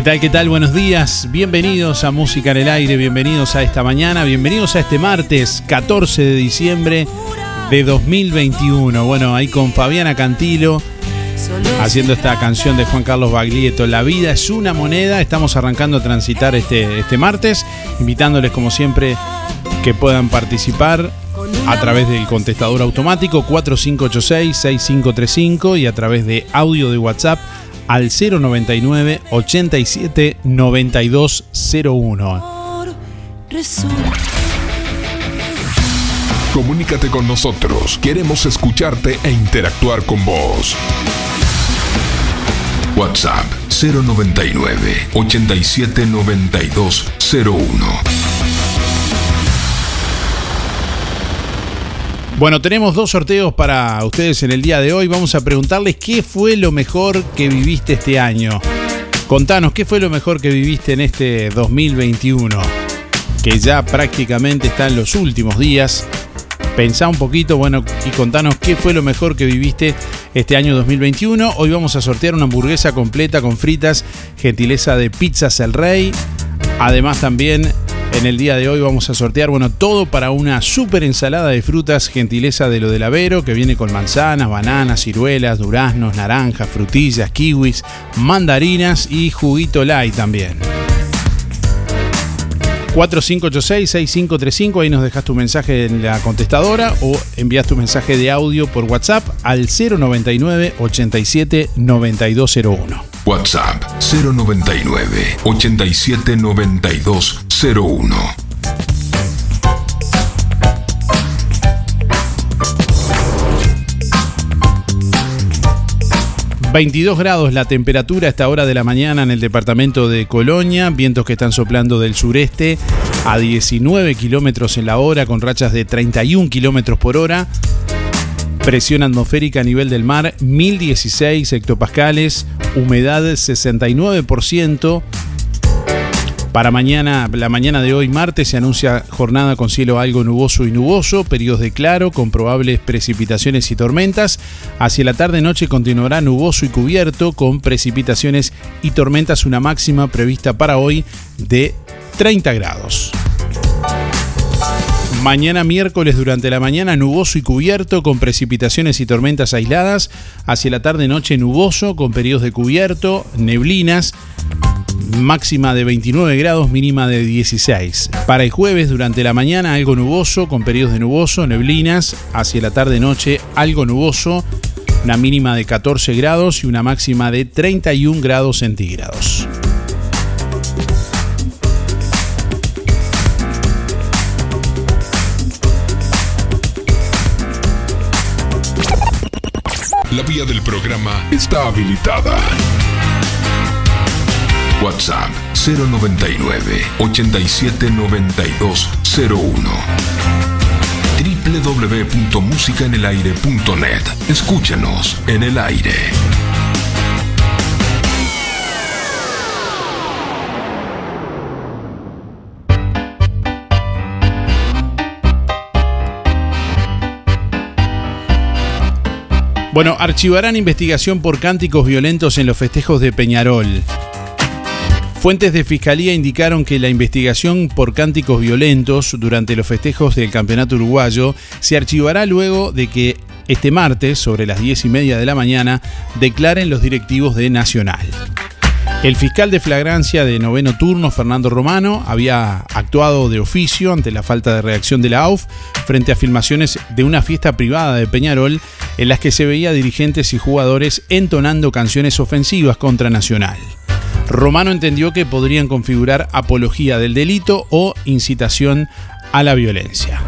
¿Qué tal? ¿Qué tal? Buenos días. Bienvenidos a Música en el Aire, bienvenidos a esta mañana, bienvenidos a este martes 14 de diciembre de 2021. Bueno, ahí con Fabiana Cantilo haciendo esta canción de Juan Carlos Baglietto. La vida es una moneda. Estamos arrancando a transitar este, este martes, invitándoles como siempre que puedan participar a través del contestador automático 4586-6535 y a través de audio de WhatsApp al 099 87 9201. amor resulta. Comunícate con nosotros. Queremos escucharte e interactuar con vos. WhatsApp 099 87 9201. Bueno, tenemos dos sorteos para ustedes en el día de hoy. Vamos a preguntarles qué fue lo mejor que viviste este año. Contanos, ¿qué fue lo mejor que viviste en este 2021? Que ya prácticamente está en los últimos días. Pensá un poquito, bueno, y contanos qué fue lo mejor que viviste este año 2021. Hoy vamos a sortear una hamburguesa completa con fritas, gentileza de Pizzas El Rey. Además también en el día de hoy vamos a sortear, bueno, todo para una super ensalada de frutas, gentileza de lo del Avero, que viene con manzanas, bananas, ciruelas, duraznos, naranjas, frutillas, kiwis, mandarinas y juguito light también. 4586-6535, ahí nos dejas tu mensaje en la contestadora o envías tu mensaje de audio por WhatsApp al 099 87 9201. WhatsApp 099 87 9201. 22 grados la temperatura a esta hora de la mañana en el departamento de Colonia, vientos que están soplando del sureste a 19 kilómetros en la hora con rachas de 31 kilómetros por hora. Presión atmosférica a nivel del mar 1016 hectopascales, humedad 69%, para mañana, la mañana de hoy, martes, se anuncia jornada con cielo algo nuboso y nuboso, periodos de claro, con probables precipitaciones y tormentas. Hacia la tarde-noche continuará nuboso y cubierto, con precipitaciones y tormentas, una máxima prevista para hoy de 30 grados. Mañana miércoles durante la mañana nuboso y cubierto con precipitaciones y tormentas aisladas. Hacia la tarde noche nuboso con periodos de cubierto, neblinas máxima de 29 grados, mínima de 16. Para el jueves, durante la mañana, algo nuboso, con periodos de nuboso, neblinas. Hacia la tarde-noche, algo nuboso, una mínima de 14 grados y una máxima de 31 grados centígrados. La vía del programa está habilitada. WhatsApp 099 879201 www.musicaenelaire.net Escúchanos en el aire. Bueno, archivarán investigación por cánticos violentos en los festejos de Peñarol. Fuentes de fiscalía indicaron que la investigación por cánticos violentos durante los festejos del campeonato uruguayo se archivará luego de que este martes, sobre las 10 y media de la mañana, declaren los directivos de Nacional. El fiscal de flagrancia de noveno turno, Fernando Romano, había actuado de oficio ante la falta de reacción de la AUF frente a filmaciones de una fiesta privada de Peñarol en las que se veía dirigentes y jugadores entonando canciones ofensivas contra Nacional. Romano entendió que podrían configurar apología del delito o incitación a la violencia.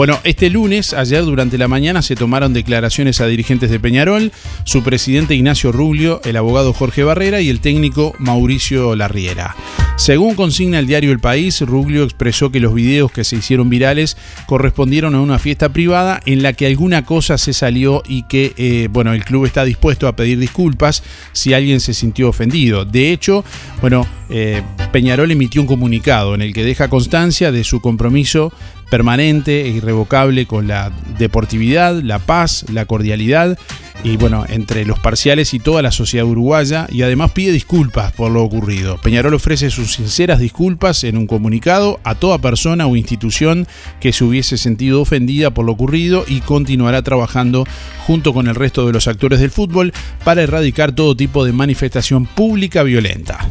Bueno, este lunes, ayer durante la mañana, se tomaron declaraciones a dirigentes de Peñarol, su presidente Ignacio Rubio, el abogado Jorge Barrera y el técnico Mauricio Larriera. Según consigna el diario El País, Ruglio expresó que los videos que se hicieron virales correspondieron a una fiesta privada en la que alguna cosa se salió y que, eh, bueno, el club está dispuesto a pedir disculpas si alguien se sintió ofendido. De hecho, bueno, eh, Peñarol emitió un comunicado en el que deja constancia de su compromiso permanente e irrevocable con la deportividad, la paz, la cordialidad y bueno, entre los parciales y toda la sociedad uruguaya y además pide disculpas por lo ocurrido. Peñarol ofrece sus sinceras disculpas en un comunicado a toda persona o institución que se hubiese sentido ofendida por lo ocurrido y continuará trabajando junto con el resto de los actores del fútbol para erradicar todo tipo de manifestación pública violenta.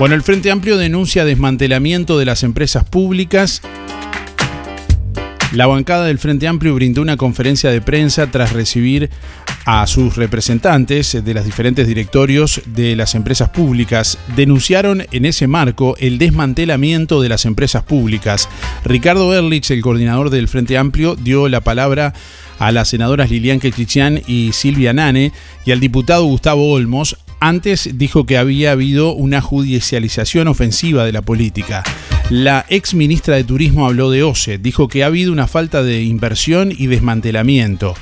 Bueno, el Frente Amplio denuncia desmantelamiento de las empresas públicas. La bancada del Frente Amplio brindó una conferencia de prensa tras recibir a sus representantes de los diferentes directorios de las empresas públicas. Denunciaron en ese marco el desmantelamiento de las empresas públicas. Ricardo Erlich, el coordinador del Frente Amplio, dio la palabra a las senadoras Lilian Quechichian y Silvia Nane y al diputado Gustavo Olmos antes dijo que había habido una judicialización ofensiva de la política. La ex ministra de Turismo habló de OCE, dijo que ha habido una falta de inversión y desmantelamiento.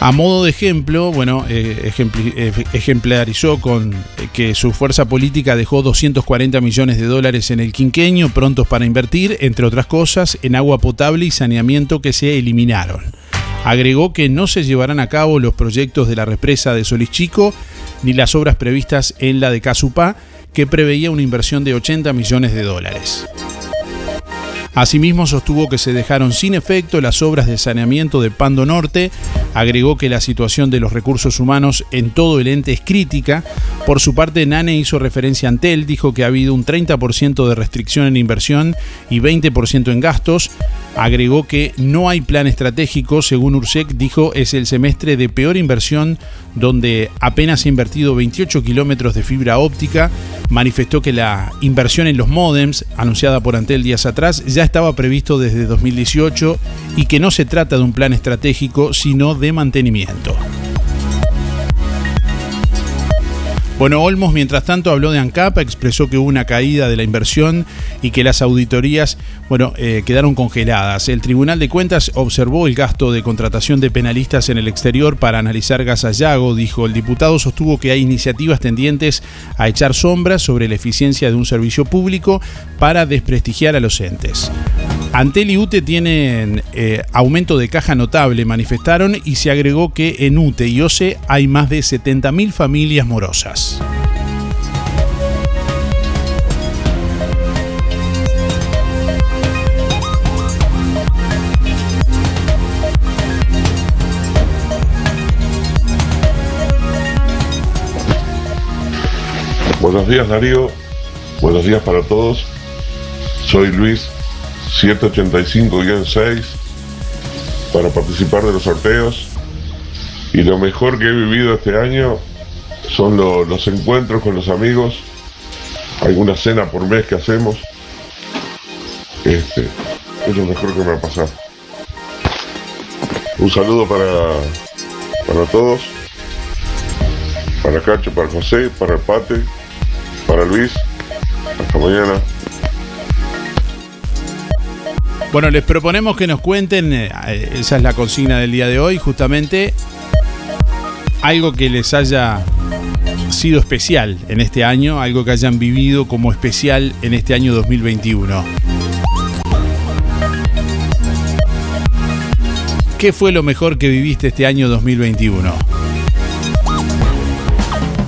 A modo de ejemplo, bueno, eh, eh, ejemplarizó con eh, que su fuerza política dejó 240 millones de dólares en el quinqueño, prontos para invertir, entre otras cosas, en agua potable y saneamiento que se eliminaron. Agregó que no se llevarán a cabo los proyectos de la represa de Solís Chico ni las obras previstas en la de Casupá, que preveía una inversión de 80 millones de dólares. Asimismo, sostuvo que se dejaron sin efecto las obras de saneamiento de Pando Norte, Agregó que la situación de los recursos humanos en todo el ente es crítica. Por su parte, Nane hizo referencia a Antel, dijo que ha habido un 30% de restricción en inversión y 20% en gastos. Agregó que no hay plan estratégico, según Ursec dijo, es el semestre de peor inversión donde apenas ha invertido 28 kilómetros de fibra óptica. Manifestó que la inversión en los modems, anunciada por Antel días atrás, ya estaba previsto desde 2018 y que no se trata de un plan estratégico, sino de mantenimiento. Bueno, Olmos, mientras tanto, habló de ANCAP, expresó que hubo una caída de la inversión y que las auditorías, bueno, eh, quedaron congeladas. El Tribunal de Cuentas observó el gasto de contratación de penalistas en el exterior para analizar gas Yago, dijo. El diputado sostuvo que hay iniciativas tendientes a echar sombras sobre la eficiencia de un servicio público para desprestigiar a los entes. Antel y UTE tienen eh, aumento de caja notable, manifestaron, y se agregó que en UTE y OCE hay más de 70.000 familias morosas. Buenos días Darío, buenos días para todos. Soy Luis 785-6 para participar de los sorteos. Y lo mejor que he vivido este año son los encuentros con los amigos. Alguna cena por mes que hacemos. Este, es lo mejor que me ha pasado. Un saludo para, para todos. Para Cacho, para José, para el Pate, para Luis. Hasta mañana. Bueno, les proponemos que nos cuenten, eh, esa es la consigna del día de hoy, justamente algo que les haya sido especial en este año, algo que hayan vivido como especial en este año 2021. ¿Qué fue lo mejor que viviste este año 2021?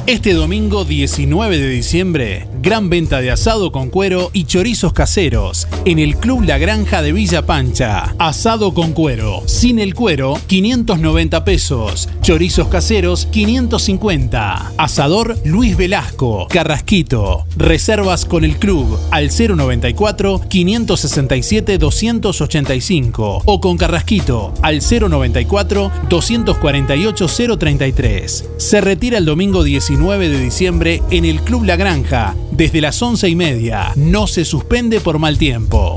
Este domingo 19 de diciembre, gran venta de asado con cuero y chorizos caseros en el Club La Granja de Villa Pancha. Asado con cuero, sin el cuero, 590 pesos. Chorizos caseros, 550. Asador Luis Velasco, Carrasquito. Reservas con el club al 094 567 285 o con Carrasquito al 094 248 033. Se retira el domingo 19 9 de diciembre en el Club La Granja, desde las 11 y media. No se suspende por mal tiempo.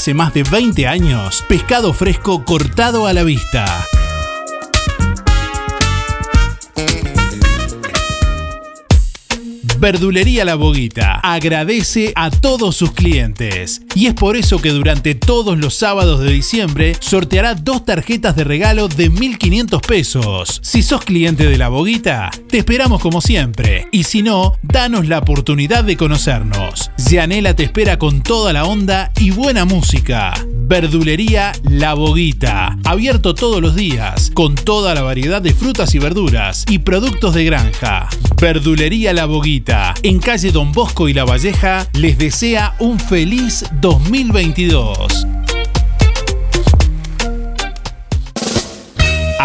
hace más de 20 años, pescado fresco cortado a la vista. Verdulería La Boguita agradece a todos sus clientes y es por eso que durante todos los sábados de diciembre sorteará dos tarjetas de regalo de 1.500 pesos. Si sos cliente de La Boguita, te esperamos como siempre y si no, danos la oportunidad de conocernos. Yanela te espera con toda la onda y buena música. Verdulería La Boguita, abierto todos los días, con toda la variedad de frutas y verduras y productos de granja. Verdulería La Boguita, en calle Don Bosco y La Valleja, les desea un feliz 2022.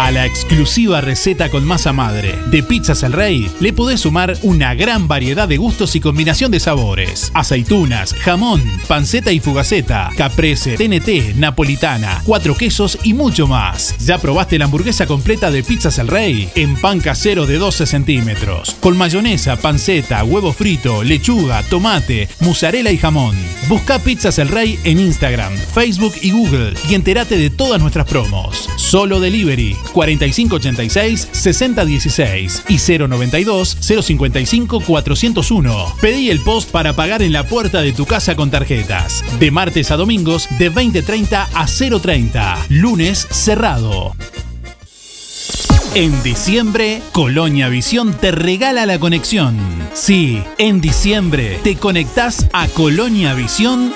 A la exclusiva receta con masa madre de Pizzas El Rey le podés sumar una gran variedad de gustos y combinación de sabores. Aceitunas, jamón, panceta y fugaceta, caprese, TNT, napolitana, cuatro quesos y mucho más. ¿Ya probaste la hamburguesa completa de Pizzas El Rey? En pan casero de 12 centímetros, con mayonesa, panceta, huevo frito, lechuga, tomate, mozzarella y jamón. Busca Pizzas El Rey en Instagram, Facebook y Google y entérate de todas nuestras promos. Solo delivery 4586-6016 y 092-055-401. Pedí el post para pagar en la puerta de tu casa con tarjetas. De martes a domingos de 20.30 a 0.30. Lunes cerrado. En diciembre, Colonia Visión te regala la conexión. Sí, en diciembre te conectás a Colonia Visión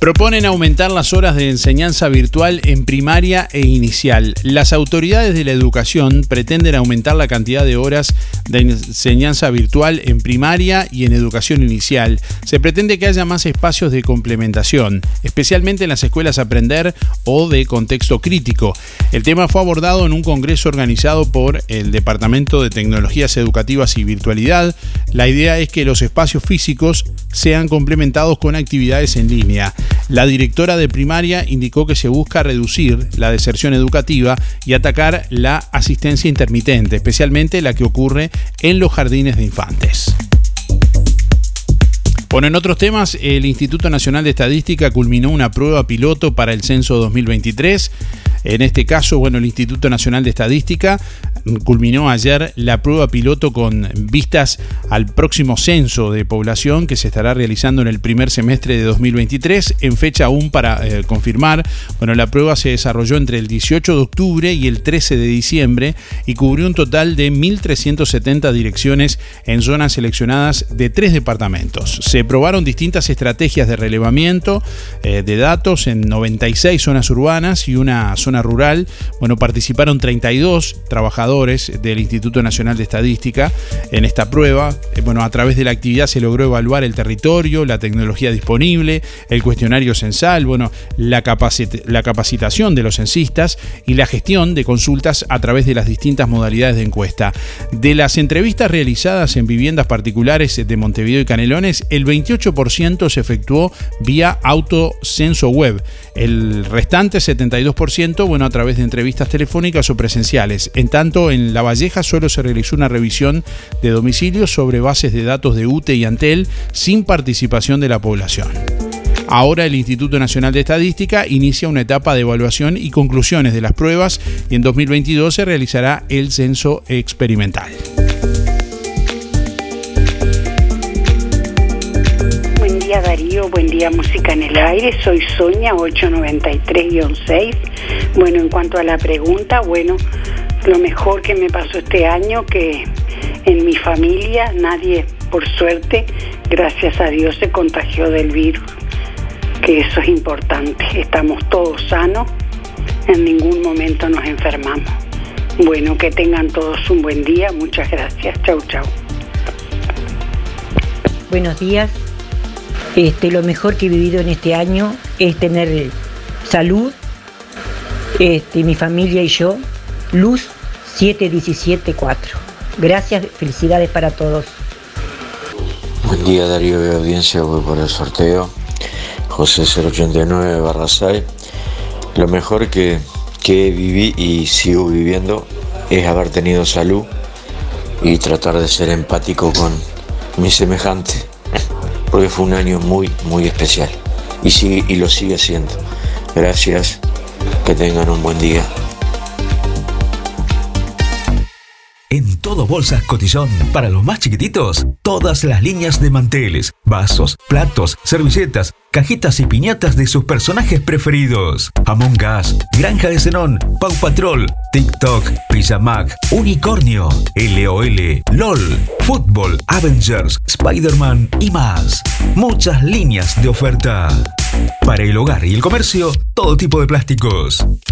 Proponen aumentar las horas de enseñanza virtual en primaria e inicial. Las autoridades de la educación pretenden aumentar la cantidad de horas de enseñanza virtual en primaria y en educación inicial. Se pretende que haya más espacios de complementación, especialmente en las escuelas Aprender o de contexto crítico. El tema fue abordado en un congreso organizado por el Departamento de Tecnologías Educativas y Virtualidad. La idea es que los espacios físicos sean complementados con actividades en línea. La directora de primaria indicó que se busca reducir la deserción educativa y atacar la asistencia intermitente, especialmente la que ocurre en los jardines de infantes. Bueno, en otros temas, el Instituto Nacional de Estadística culminó una prueba piloto para el censo 2023. En este caso, bueno, el Instituto Nacional de Estadística culminó ayer la prueba piloto con vistas al próximo censo de población que se estará realizando en el primer semestre de 2023, en fecha aún para eh, confirmar. Bueno, la prueba se desarrolló entre el 18 de octubre y el 13 de diciembre y cubrió un total de 1.370 direcciones en zonas seleccionadas de tres departamentos. Probaron distintas estrategias de relevamiento eh, de datos en 96 zonas urbanas y una zona rural. Bueno, participaron 32 trabajadores del Instituto Nacional de Estadística en esta prueba. Eh, bueno, a través de la actividad se logró evaluar el territorio, la tecnología disponible, el cuestionario censal, bueno, la, la capacitación de los censistas y la gestión de consultas a través de las distintas modalidades de encuesta. De las entrevistas realizadas en viviendas particulares de Montevideo y Canelones, el 28% se efectuó vía autocenso web. El restante 72%, bueno, a través de entrevistas telefónicas o presenciales. En tanto, en La Valleja solo se realizó una revisión de domicilio sobre bases de datos de UTE y Antel sin participación de la población. Ahora el Instituto Nacional de Estadística inicia una etapa de evaluación y conclusiones de las pruebas y en 2022 se realizará el censo experimental. Buen día Música en el Aire, soy Sonia 893-6. Bueno, en cuanto a la pregunta, bueno, lo mejor que me pasó este año, que en mi familia nadie, por suerte, gracias a Dios, se contagió del virus, que eso es importante. Estamos todos sanos, en ningún momento nos enfermamos. Bueno, que tengan todos un buen día, muchas gracias. Chau, chau. Buenos días. Este, lo mejor que he vivido en este año es tener salud, este, mi familia y yo, Luz 7174. Gracias, felicidades para todos. Buen día Darío de audiencia, por el sorteo. José 089 barra 6. Lo mejor que, que viví y sigo viviendo es haber tenido salud y tratar de ser empático con mi semejante, porque fue un año muy, muy especial y, sigue, y lo sigue siendo. Gracias, que tengan un buen día. En todo Bolsas Cotillón, para los más chiquititos, todas las líneas de manteles, vasos, platos, servilletas, cajitas y piñatas de sus personajes preferidos. Among Us, Granja de Zenón, Pau Patrol, TikTok, Pijamac, Unicornio, LOL, LOL, Fútbol, Avengers, Spider-Man y más. Muchas líneas de oferta. Para el hogar y el comercio, todo tipo de plásticos.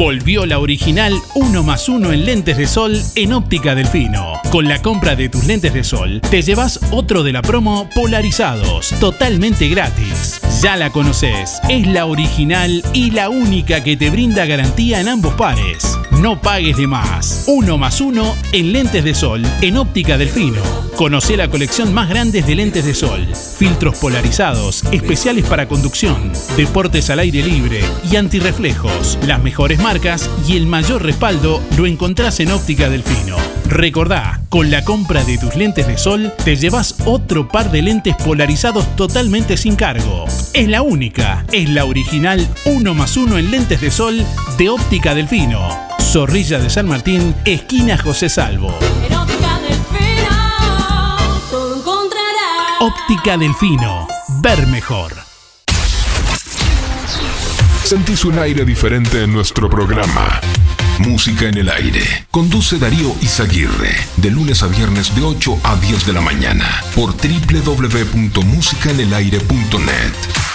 Volvió la original 1 más 1 en lentes de sol en óptica delfino. Con la compra de tus lentes de sol, te llevas otro de la promo polarizados, totalmente gratis. Ya la conoces, es la original y la única que te brinda garantía en ambos pares. No pagues de más. 1 más 1 en lentes de sol en óptica delfino. Conoce la colección más grande de lentes de sol, filtros polarizados, especiales para conducción, deportes al aire libre y antirreflejos. Las mejores marcas y el mayor respaldo lo encontrás en Óptica Delfino. Recordá, con la compra de tus lentes de sol te llevas otro par de lentes polarizados totalmente sin cargo. Es la única, es la original 1 más 1 en lentes de sol de Óptica Delfino. Zorrilla de San Martín, esquina José Salvo. Óptica Delfino, ver mejor. Sentís un aire diferente en nuestro programa. Música en el aire. Conduce Darío Izaguirre. De lunes a viernes de 8 a 10 de la mañana. Por www.musicaenelaire.net.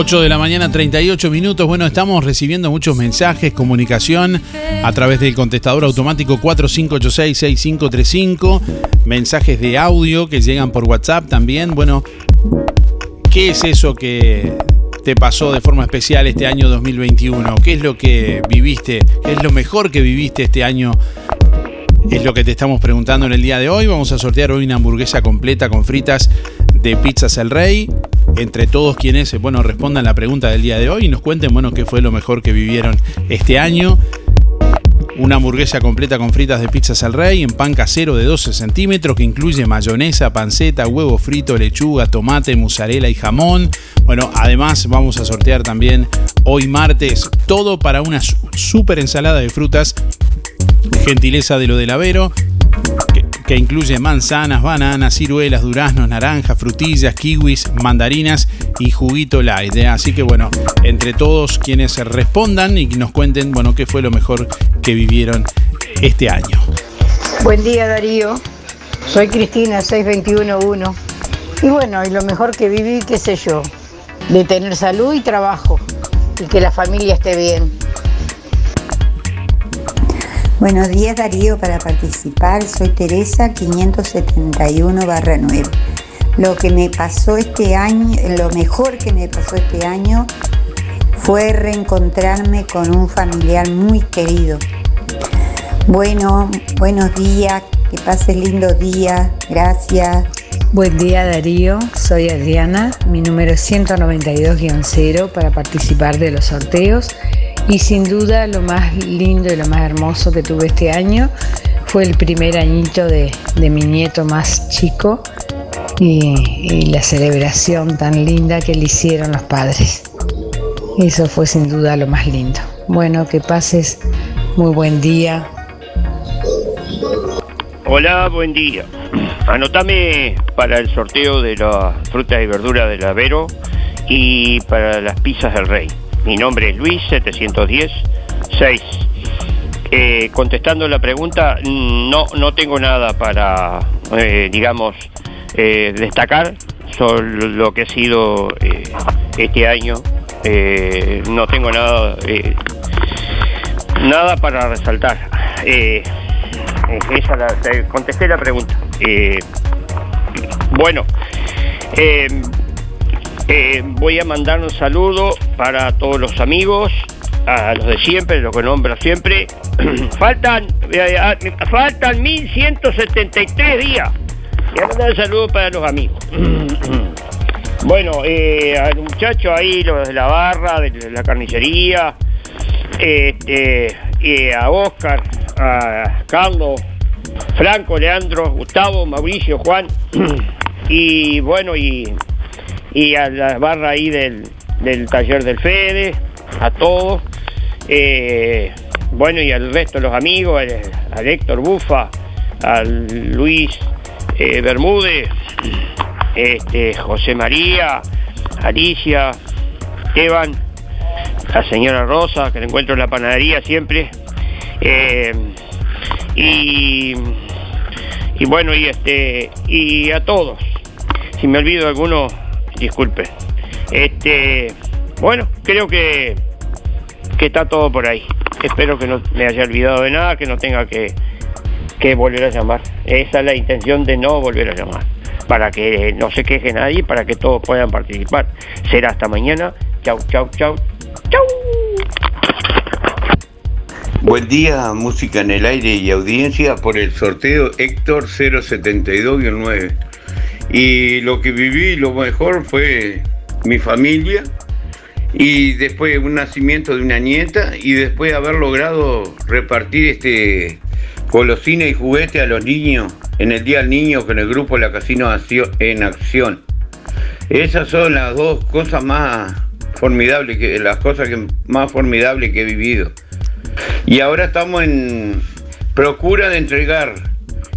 8 de la mañana, 38 minutos. Bueno, estamos recibiendo muchos mensajes, comunicación a través del contestador automático 4586-6535, mensajes de audio que llegan por WhatsApp también. Bueno, ¿qué es eso que te pasó de forma especial este año 2021? ¿Qué es lo que viviste? ¿Qué es lo mejor que viviste este año? Es lo que te estamos preguntando en el día de hoy. Vamos a sortear hoy una hamburguesa completa con fritas de Pizzas El Rey entre todos quienes bueno, respondan la pregunta del día de hoy y nos cuenten bueno, qué fue lo mejor que vivieron este año. Una hamburguesa completa con fritas de pizzas al rey en pan casero de 12 centímetros que incluye mayonesa, panceta, huevo frito, lechuga, tomate, mozzarella y jamón. Bueno, además vamos a sortear también hoy martes todo para una super ensalada de frutas. Gentileza de lo del Avero que incluye manzanas, bananas, ciruelas, duraznos, naranjas, frutillas, kiwis, mandarinas y juguito light. ¿eh? Así que bueno, entre todos quienes respondan y nos cuenten, bueno, qué fue lo mejor que vivieron este año. Buen día Darío, soy Cristina 6211 y bueno, y lo mejor que viví, qué sé yo, de tener salud y trabajo y que la familia esté bien. Buenos días Darío, para participar soy Teresa 571 9. Lo que me pasó este año, lo mejor que me pasó este año fue reencontrarme con un familiar muy querido. Bueno, buenos días, que pases lindo día, gracias. Buen día Darío, soy Adriana, mi número es 192-0 para participar de los sorteos y sin duda lo más lindo y lo más hermoso que tuve este año fue el primer añito de, mi nieto más chico y, la celebración tan linda que le hicieron los padres. Eso fue sin duda lo más lindo. Bueno, que pases muy buen día. Hola, buen día. Anotame para el sorteo de las frutas y verduras del Avero y para las pizzas del Rey. Mi nombre es Luis 710 6. Eh, contestando la pregunta, no, no tengo nada para, eh, digamos, eh, destacar sobre lo que ha sido este año. no tengo nada, nada para resaltar. Esa la, contesté la pregunta. bueno. Eh, voy a mandar un saludo para todos los amigos, a los de siempre, los que nombro siempre. faltan, eh, ah, faltan 1173 días. Y a mandar un saludo para los amigos. bueno, eh, al muchacho ahí, los de la barra, de la carnicería, a Oscar, a Carlos, Franco, Leandro, Gustavo, Mauricio, Juan. y bueno, y y a la barra ahí del, taller del Fede, a todos. Eh, bueno, y al resto de los amigos, al, Héctor Bufa, al Luis eh, Bermúdez, este, José María, Alicia, Esteban, la señora Rosa, que la encuentro en la panadería siempre. Eh, y, bueno, y este, y a todos. Si me olvido de alguno, disculpe. Este, bueno, creo que, que está todo por ahí. Espero que no me haya olvidado de nada, que no tenga que, que volver a llamar. Esa es la intención de no volver a llamar. Para que no se queje nadie, para que todos puedan participar. Será hasta mañana. Chau, chau, chau. Chau. Buen día, música en el aire y audiencia por el sorteo Héctor 072-9. Y lo que viví, lo mejor fue mi familia y después un nacimiento de una nieta y después haber logrado repartir este golosina y juguete a los niños en el Día del Niño con el grupo La Casino en Acción. Esas son las dos cosas más formidables, que, las cosas que, más formidables que he vivido. Y ahora estamos en procura de entregar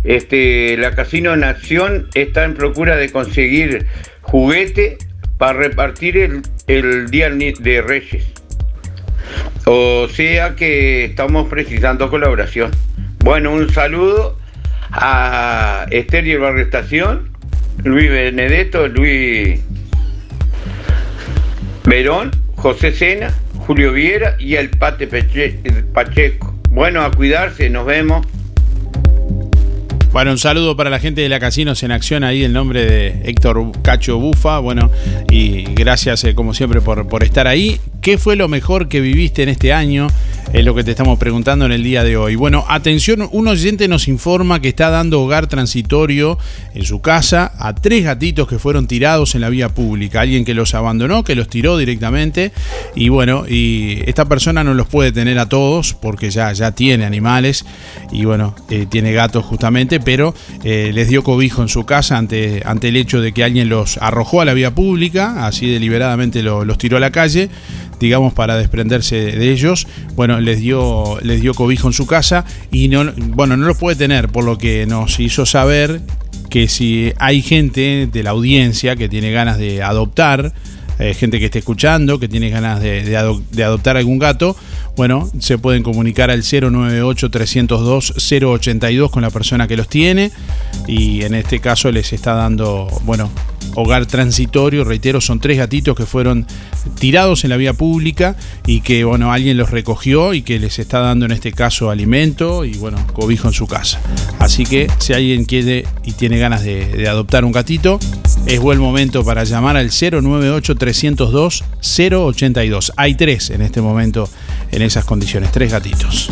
este, la Casino Nación está en procura de conseguir juguete para repartir el, el Día de Reyes. O sea que estamos precisando colaboración. Bueno, un saludo a Esther y Luis Benedetto, Luis, Verón, José Sena, Julio Viera y el Pate Pacheco. Bueno, a cuidarse, nos vemos. Bueno, un saludo para la gente de la Casinos en Acción, ahí el nombre de Héctor Cacho Bufa. Bueno, y gracias eh, como siempre por, por estar ahí. ¿Qué fue lo mejor que viviste en este año? Es lo que te estamos preguntando en el día de hoy. Bueno, atención, un oyente nos informa que está dando hogar transitorio en su casa a tres gatitos que fueron tirados en la vía pública. Alguien que los abandonó, que los tiró directamente. Y bueno, y esta persona no los puede tener a todos porque ya, ya tiene animales y bueno, eh, tiene gatos justamente, pero eh, les dio cobijo en su casa ante, ante el hecho de que alguien los arrojó a la vía pública, así deliberadamente los tiró a la calle digamos, para desprenderse de ellos. Bueno, les dio, les dio cobijo en su casa y no, bueno, no los puede tener, por lo que nos hizo saber que si hay gente de la audiencia que tiene ganas de adoptar, eh, gente que esté escuchando, que tiene ganas de, de, adoptar algún gato, bueno, se pueden comunicar al 098-302-082 con la persona que los tiene y en este caso les está dando, bueno, hogar transitorio, reitero, son tres gatitos que fueron tirados en la vía pública y que, bueno, alguien los recogió y que les está dando en este caso alimento y, bueno, cobijo en su casa. Así que si alguien quiere y tiene ganas de, de adoptar un gatito, es buen momento para llamar al 098-302-082. Hay tres en este momento en esas condiciones, tres gatitos.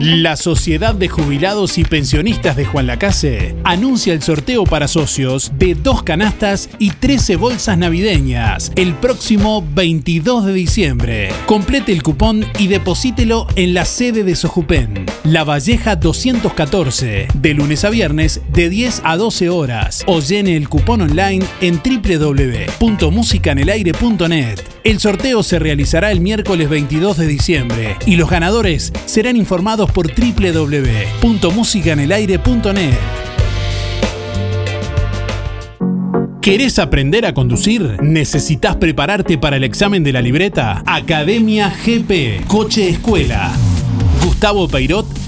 La Sociedad de Jubilados y Pensionistas de Juan Lacase anuncia el sorteo para socios de dos canastas y 13 bolsas navideñas el próximo 22 de diciembre. Complete el cupón y deposítelo en la sede de Sojupen, La Valleja 214, de lunes a viernes de 10 a 12 horas o llene el cupón online en www.musicanelaire.net. El sorteo se realizará el miércoles 22 de diciembre y los ganadores serán informados por www.musicanelaire.net. ¿Querés aprender a conducir? ¿Necesitas prepararte para el examen de la libreta? Academia GP, Coche Escuela. Gustavo Peirot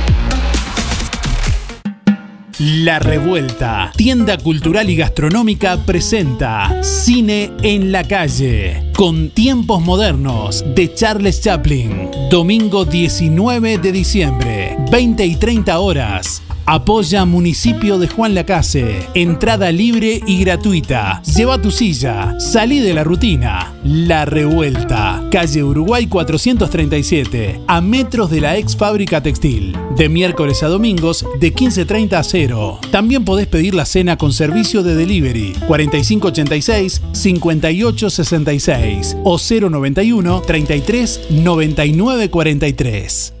La Revuelta, tienda cultural y gastronómica presenta Cine en la calle, con tiempos modernos de Charles Chaplin. Domingo 19 de diciembre, 20 y 30 horas. Apoya Municipio de Juan Lacase. Entrada libre y gratuita. Lleva tu silla. Salí de la rutina. La Revuelta. Calle Uruguay 437. A metros de la ex fábrica textil. De miércoles a domingos de 15.30 a 0. También podés pedir la cena con servicio de delivery. 4586-5866 o 091 33 99 43.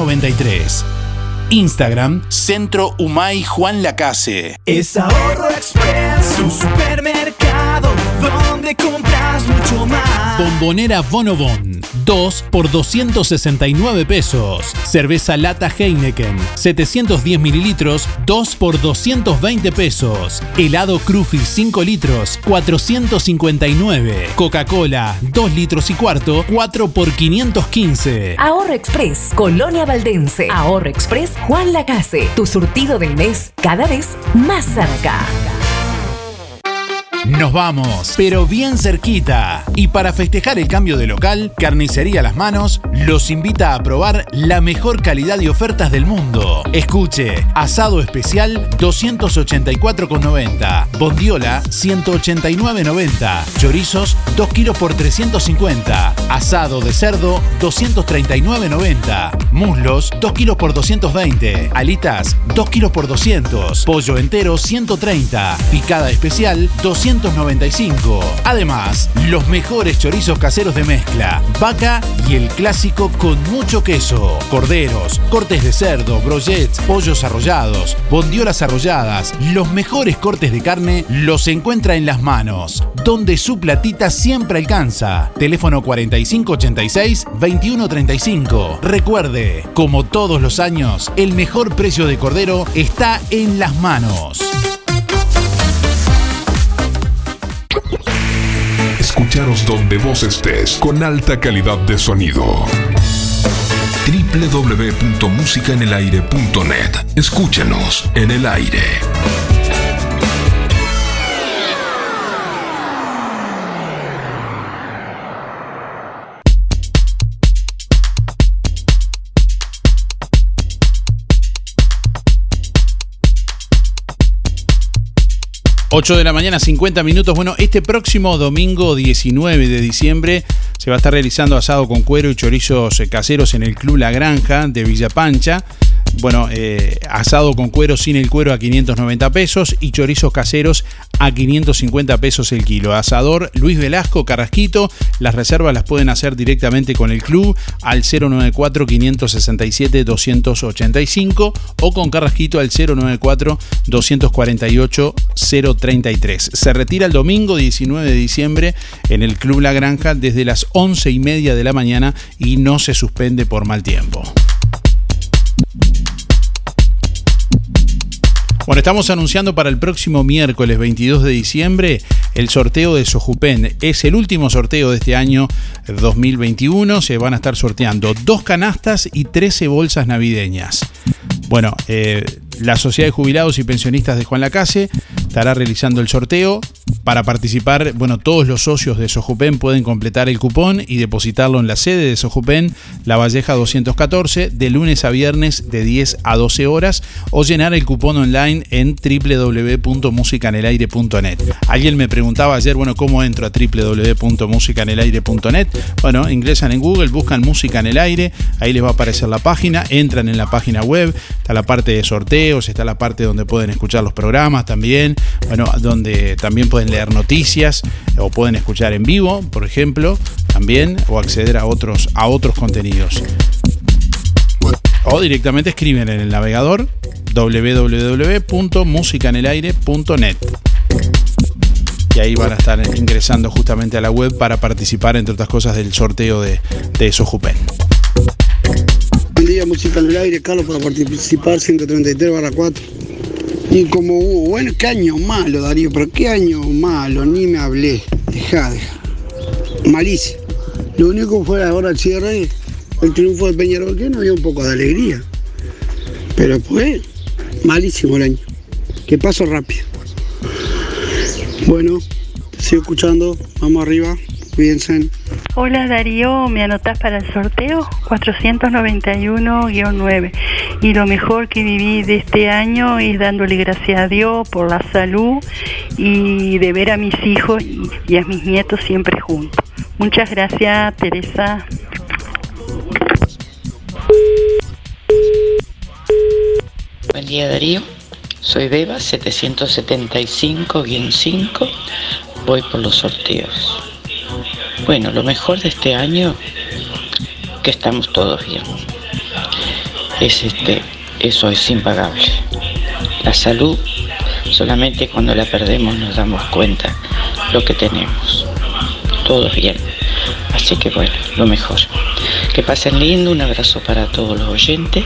93. Instagram, Centro Humay Juan Lacase. Es Ahorro Express, supermercado supermercado, donde compras mucho más. Bombonera Bonobon, 2 por 269 pesos. Cerveza lata Heineken, 710 mililitros, 2 por 220 pesos. Helado Cruffy 5 litros, 459. Coca-Cola, 2 litros y cuarto, 4 por 515. Ahorro Express, Colonia Valdense. Ahorro Express, Juan Lacase. Tu surtido del mes cada vez más cerca. Nos vamos, pero bien cerquita. Y para festejar el cambio de local, Carnicería Las Manos los invita a probar la mejor calidad y ofertas del mundo. Escuche, asado especial 284,90, bondiola 189,90, chorizos 2 kilos por 350, asado de cerdo 239,90, muslos 2 kilos por 220, alitas 2 kilos por 200, pollo entero 130, picada especial 200 295. Además, los mejores chorizos caseros de mezcla, vaca y el clásico con mucho queso, corderos, cortes de cerdo, brochets, pollos arrollados, bondiolas arrolladas, los mejores cortes de carne los encuentra en las manos, donde su platita siempre alcanza. Teléfono 4586-2135. Recuerde, como todos los años, el mejor precio de cordero está en las manos. Escucharos donde vos estés con alta calidad de sonido. www.musicaenelaire.net Escúchenos en el aire. 8 de la mañana, 50 minutos. Bueno, este próximo domingo 19 de diciembre se va a estar realizando asado con cuero y chorizos caseros en el Club La Granja de Villa Pancha. Bueno, eh, asado con cuero sin el cuero a 590 pesos y chorizos caseros a 550 pesos el kilo. Asador Luis Velasco Carrasquito. Las reservas las pueden hacer directamente con el club al 094-567-285 o con Carrasquito al 094-248-033. Se retira el domingo 19 de diciembre en el Club La Granja desde las 11 y media de la mañana y no se suspende por mal tiempo. Bueno, estamos anunciando para el próximo miércoles 22 de diciembre el sorteo de Sojupen. Es el último sorteo de este año 2021. Se van a estar sorteando dos canastas y 13 bolsas navideñas. Bueno, eh, la Sociedad de Jubilados y Pensionistas de Juan Lacase estará realizando el sorteo. Para participar, bueno, todos los socios de Sojupen pueden completar el cupón y depositarlo en la sede de Sojupen, La Valleja 214, de lunes a viernes de 10 a 12 horas, o llenar el cupón online en www.musicanelaire.net. Alguien me preguntaba ayer, bueno, ¿cómo entro a www.musicanelaire.net? Bueno, ingresan en Google, buscan Música en el Aire, ahí les va a aparecer la página, entran en la página web, está la parte de sorteos, está la parte donde pueden escuchar los programas también, bueno, donde también pueden leer noticias o pueden escuchar en vivo, por ejemplo, también, o acceder a otros, a otros contenidos. O directamente escriben en el navegador www.musicanelaire.net. Y ahí van a estar ingresando justamente a la web para participar, entre otras cosas, del sorteo de, de Sojupen. Buen día, Música en el Aire, Carlos, para participar 133 barra 4. Y como hubo, bueno, qué año malo, Darío, pero qué año malo, ni me hablé. Deja, deja. Malicia. Lo único fue ahora el cierre, el triunfo de Peñarol, que no había un poco de alegría. Pero pues, malísimo el año. Que paso rápido. Bueno, sigo escuchando. Vamos arriba. Cuídense. Hola Darío, ¿me anotás para el sorteo? 491-9. Y lo mejor que viví de este año es dándole gracias a Dios por la salud y de ver a mis hijos y a mis nietos siempre juntos. Muchas gracias, Teresa. Buen día Darío, soy Beba 775-5, voy por los sorteos. Bueno, lo mejor de este año, que estamos todos bien. Es este, eso es impagable. La salud, solamente cuando la perdemos nos damos cuenta lo que tenemos. Todo bien. Así que bueno, lo mejor. Que pasen lindo, un abrazo para todos los oyentes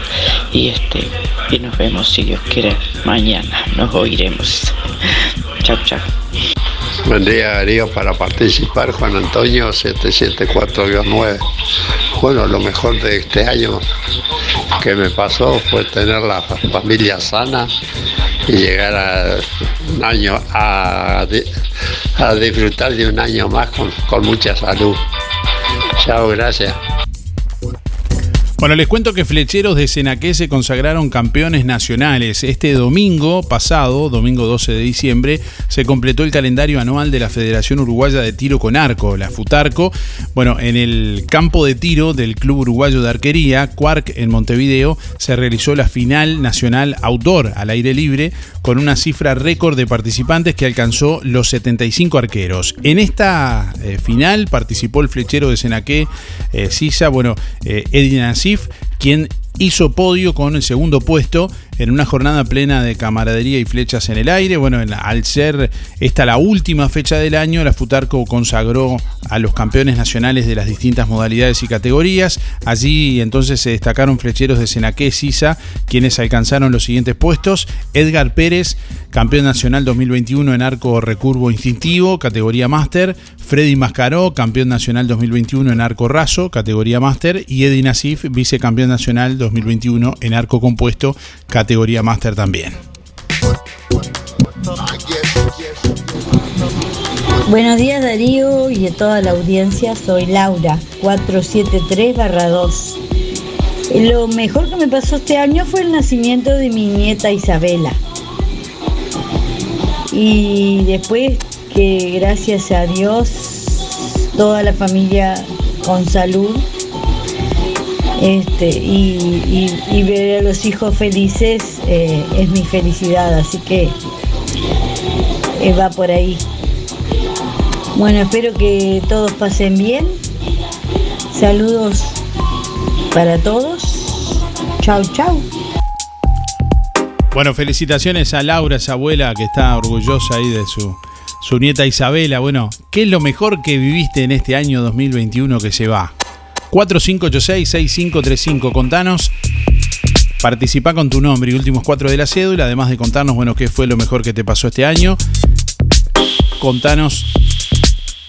y este y nos vemos si Dios quiere mañana. Nos oiremos. chao, chao. Buen día Darío para participar Juan Antonio 774-9. Bueno, lo mejor de este año que me pasó fue tener la familia sana y llegar a un año a, a disfrutar de un año más con, con mucha salud. Chao, gracias. Bueno, les cuento que flecheros de Senaqué se consagraron campeones nacionales. Este domingo pasado, domingo 12 de diciembre, se completó el calendario anual de la Federación Uruguaya de Tiro con Arco, la FUTARCO. Bueno, en el campo de tiro del Club Uruguayo de Arquería, Quark, en Montevideo, se realizó la final nacional outdoor al aire libre con una cifra récord de participantes que alcanzó los 75 arqueros. En esta eh, final participó el flechero de Senaqué, eh, Sisa, bueno, eh, Edina Nasif, quien hizo podio con el segundo puesto en una jornada plena de camaradería y flechas en el aire. Bueno, al ser esta la última fecha del año, la Futarco consagró a los campeones nacionales de las distintas modalidades y categorías. Allí entonces se destacaron flecheros de Senaqué, Sisa, quienes alcanzaron los siguientes puestos. Edgar Pérez, campeón nacional 2021 en arco recurvo instintivo, categoría máster. Freddy Mascaró, campeón nacional 2021 en arco raso, categoría máster. Y Eddie Nasif, vicecampeón nacional 2021 en arco compuesto, categoría máster también. Buenos días Darío y a toda la audiencia, soy Laura, 473-2. Lo mejor que me pasó este año fue el nacimiento de mi nieta Isabela. Y después que gracias a Dios toda la familia con salud este, y, ver a los hijos felices eh, es mi felicidad, así que eh, va por ahí. Bueno, espero que todos pasen bien. Saludos para todos. Chau, chau. Bueno, felicitaciones a Laura, esa abuela que está orgullosa ahí de su, su nieta Isabela. Bueno, ¿qué es lo mejor que viviste en este año 2021 que se va? 4586-6535. Contanos. Participa con tu nombre y últimos cuatro de la cédula, además de contarnos, bueno, qué fue lo mejor que te pasó este año. Contanos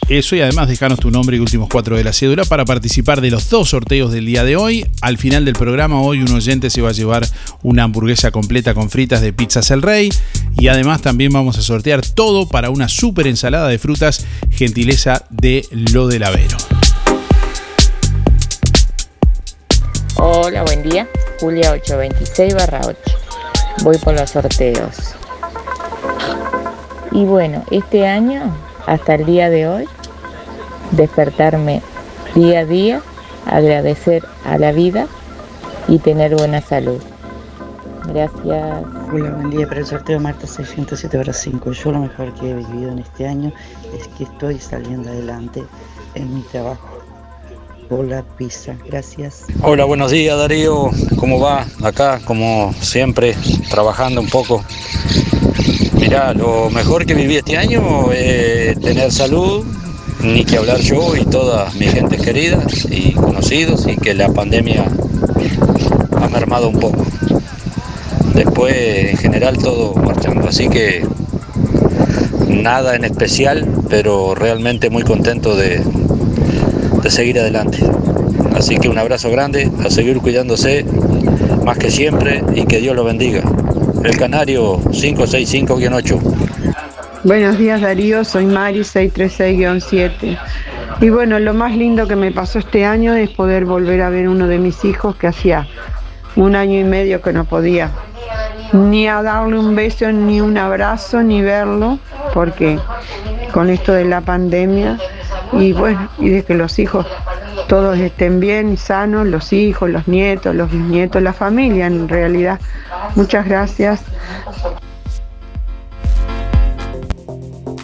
eso y además dejanos tu nombre y últimos cuatro de la cédula para participar de los dos sorteos del día de hoy. Al final del programa, hoy un oyente se va a llevar una hamburguesa completa con fritas de Pizzas El Rey. Y además también vamos a sortear todo para una super ensalada de frutas, gentileza de Lo del Avero. Hola, buen día. Julia 826 barra 8. Voy por los sorteos. Y bueno, este año, hasta el día de hoy, despertarme día a día, agradecer a la vida y tener buena salud. Gracias. Hola, buen día para el sorteo Marta 607 barra 5. Yo lo mejor que he vivido en este año es que estoy saliendo adelante en mi trabajo Hola Pizza, gracias. Hola, buenos días Darío, ¿cómo va? Acá, como siempre, trabajando un poco. Mirá, lo mejor que viví este año es tener salud, ni que hablar yo y toda mi gente querida y conocidos, y que la pandemia ha mermado un poco. Después, en general, todo marchando. Así que nada en especial, pero realmente muy contento de, seguir adelante. Así que un abrazo grande, a seguir cuidándose más que siempre y que Dios lo bendiga. El Canario 565-8. Buenos días Darío, soy Mari 636-7. Y bueno, lo más lindo que me pasó este año es poder volver a ver uno de mis hijos que hacía un año y medio que no podía ni a darle un beso, ni un abrazo, ni verlo, porque con esto de la pandemia y bueno, y de que los hijos todos estén bien y sanos, los hijos, los nietos, los bisnietos, la familia en realidad. Muchas gracias.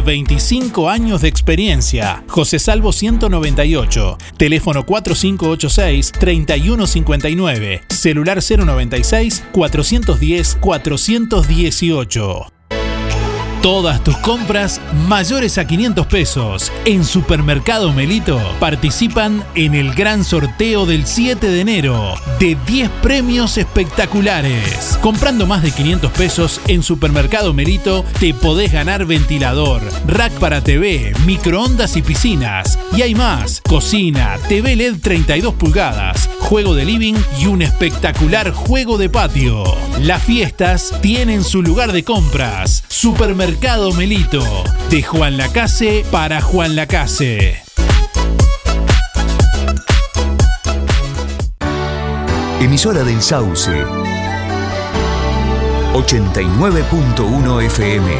25 años de experiencia. José Salvo 198, teléfono 4586-3159, celular 096-410-418. Todas tus compras mayores a 500 pesos en Supermercado Melito participan en el gran sorteo del 7 de enero de 10 premios espectaculares. Comprando más de 500 pesos en Supermercado Melito te podés ganar ventilador, rack para TV, microondas y piscinas. Y hay más, cocina, TV LED 32 pulgadas, juego de living y un espectacular juego de patio. Las fiestas tienen su lugar de compras. Supermercado Melito. De Juan Lacase para Juan Lacase. Emisora del Sauce. 89.1 FM.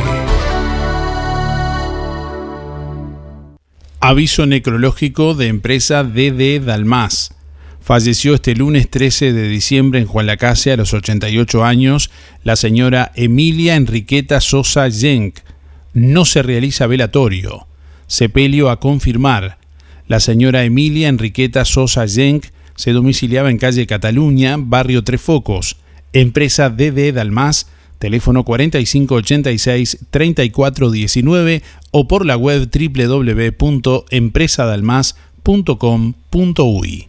Aviso necrológico de empresa DD Dalmas. Falleció este lunes 13 de diciembre en Juan Lacase a los 88 años la señora Emilia Enriqueta Sosa Yenk. No se realiza velatorio. Sepelio a confirmar. La señora Emilia Enriqueta Sosa Yenk se domiciliaba en calle Cataluña, barrio Tres Focos. Empresa DD Dalmas, teléfono 4586-3419 o por la web www.empresadalmas.com.uy.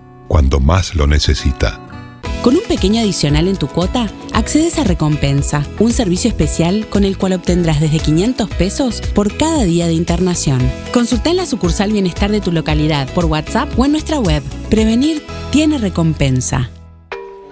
cuando más lo necesita. Con un pequeño adicional en tu cuota, accedes a Recompensa, un servicio especial con el cual obtendrás desde 500 pesos por cada día de internación. Consulta en la sucursal Bienestar de tu localidad por WhatsApp o en nuestra web. Prevenir tiene recompensa.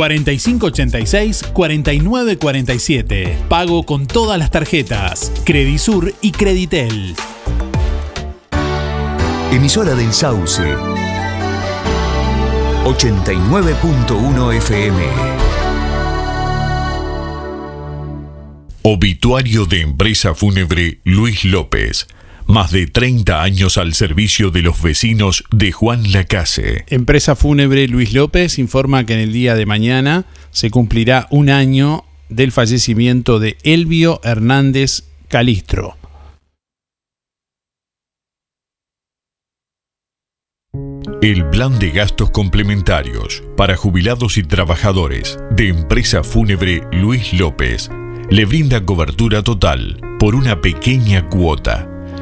4586-4947. Pago con todas las tarjetas. Credisur y Creditel. Emisora del Sauce. 89.1 FM. Obituario de empresa fúnebre Luis López. Más de 30 años al servicio de los vecinos de Juan Lacase. Empresa fúnebre Luis López informa que en el día de mañana se cumplirá un año del fallecimiento de Elvio Hernández Calistro. El plan de gastos complementarios para jubilados y trabajadores de empresa fúnebre Luis López le brinda cobertura total por una pequeña cuota.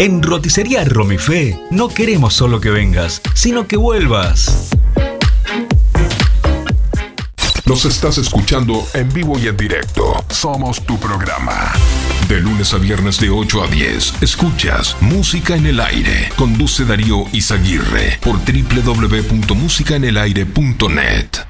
En Roticería Romifé no queremos solo que vengas, sino que vuelvas. Nos estás escuchando en vivo y en directo. Somos tu programa. De lunes a viernes de 8 a 10, escuchas Música en el Aire. Conduce Darío Izaguirre por www.musicaenelaire.net.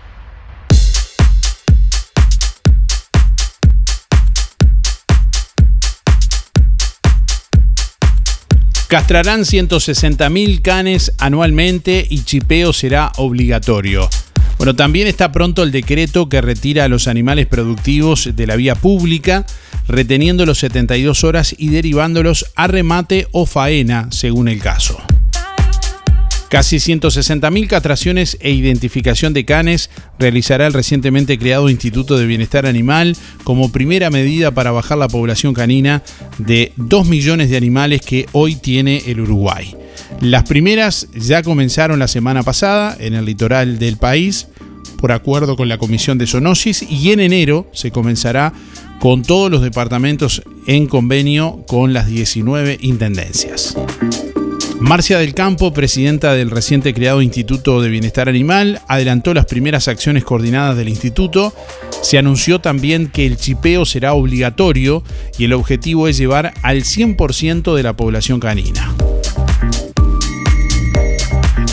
Castrarán 160.000 canes anualmente y chipeo será obligatorio. Bueno, también está pronto el decreto que retira a los animales productivos de la vía pública, reteniendo los 72 horas y derivándolos a remate o faena, según el caso. Casi 160.000 castraciones e identificación de canes realizará el recientemente creado Instituto de Bienestar Animal como primera medida para bajar la población canina de 2 millones de animales que hoy tiene el Uruguay. Las primeras ya comenzaron la semana pasada en el litoral del país por acuerdo con la Comisión de Zoonosis y en enero se comenzará con todos los departamentos en convenio con las 19 intendencias. Marcia del Campo, presidenta del reciente creado Instituto de Bienestar Animal, adelantó las primeras acciones coordinadas del instituto. Se anunció también que el chipeo será obligatorio y el objetivo es llevar al 100% de la población canina.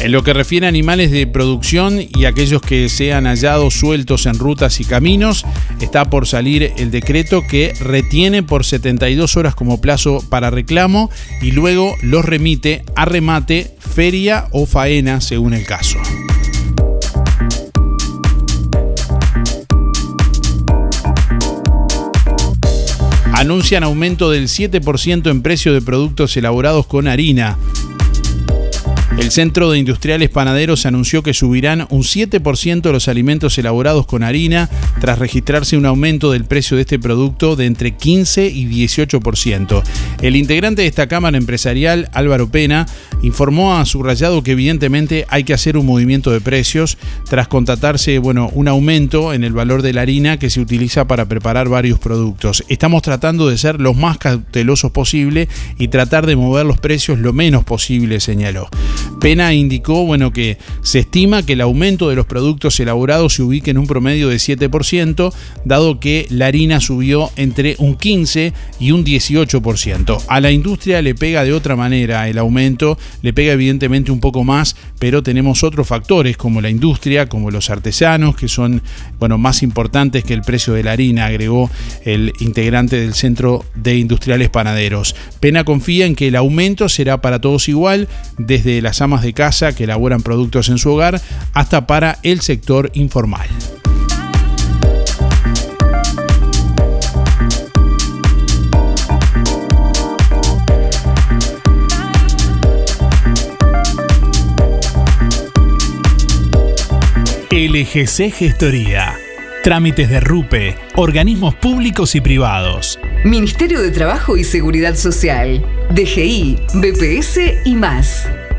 En lo que refiere a animales de producción y aquellos que sean hallados sueltos en rutas y caminos, está por salir el decreto que retiene por 72 horas como plazo para reclamo y luego los remite a remate, feria o faena según el caso. Anuncian aumento del 7% en precio de productos elaborados con harina. El Centro de Industriales Panaderos anunció que subirán un 7% los alimentos elaborados con harina tras registrarse un aumento del precio de este producto de entre 15 y 18%. El integrante de esta Cámara Empresarial, Álvaro Pena, informó a Subrayado que evidentemente hay que hacer un movimiento de precios tras contratarse bueno, un aumento en el valor de la harina que se utiliza para preparar varios productos. Estamos tratando de ser los más cautelosos posible y tratar de mover los precios lo menos posible, señaló. Pena indicó bueno, que se estima que el aumento de los productos elaborados se ubique en un promedio de 7%, dado que la harina subió entre un 15 y un 18%. A la industria le pega de otra manera el aumento, le pega evidentemente un poco más, pero tenemos otros factores como la industria, como los artesanos, que son bueno, más importantes que el precio de la harina, agregó el integrante del Centro de Industriales Panaderos. Pena confía en que el aumento será para todos igual, desde las amas de casa que elaboran productos en su hogar hasta para el sector informal. LGC Gestoría. Trámites de RUPE, organismos públicos y privados. Ministerio de Trabajo y Seguridad Social, DGI, BPS y más.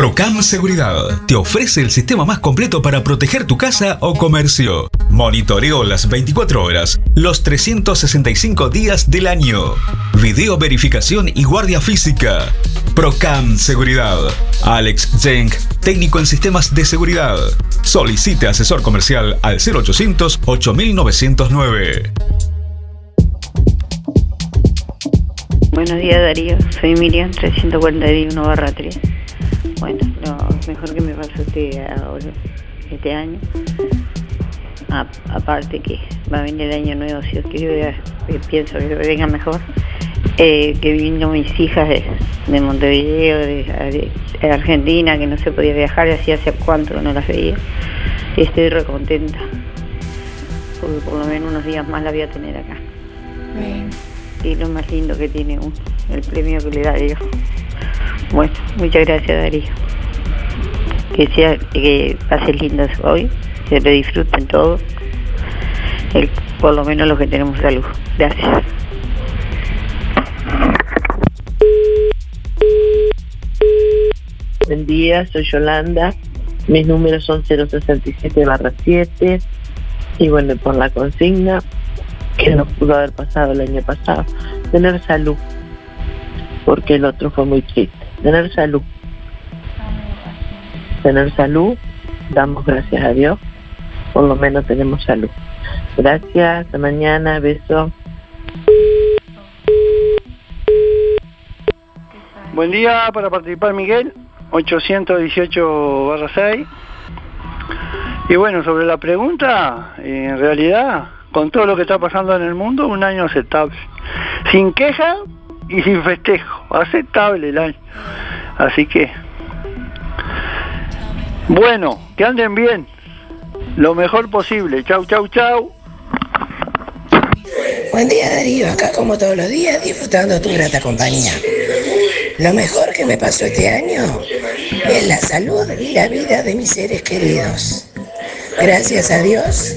Procam Seguridad te ofrece el sistema más completo para proteger tu casa o comercio. Monitoreo las 24 horas, los 365 días del año. Video verificación y guardia física. Procam Seguridad. Alex Zeng, técnico en sistemas de seguridad. Solicite asesor comercial al 0800 8909. Buenos días Darío, soy Miriam 341 barra 3. Bueno, lo mejor que me pasó este, ahora, este año, a- aparte que va a venir el año nuevo, si Dios quiere, eh, pienso que venga mejor, eh, que vino mis hijas de, de Montevideo, de, de Argentina, que no se podía viajar, y hacía hace cuánto que no las veía, y estoy recontenta, porque por lo menos unos días más la voy a tener acá. Y lo más lindo que tiene uno, el premio que le da Dios. Bueno, muchas gracias Darío. Que sea, que pasen lindos hoy, que lo disfruten todo. Por lo menos los que tenemos salud. Gracias. Buen día, soy Yolanda. Mis números son 067 barra 7. Y bueno, por la consigna que no pudo haber pasado el año pasado, tener salud. Porque el otro fue muy triste. Tener salud. Tener salud, damos gracias a Dios. Por lo menos tenemos salud. Gracias, hasta mañana, beso. Buen día para participar Miguel, 818 barra 6. Y bueno, sobre la pregunta, en realidad, con todo lo que está pasando en el mundo, un año aceptable. Sin queja y sin festejo, aceptable el año. Así que, bueno, que anden bien, lo mejor posible. Chau, chau, chau. Buen día Darío, acá como todos los días disfrutando tu grata compañía. Lo mejor que me pasó este año es la salud y la vida de mis seres queridos. Gracias a Dios,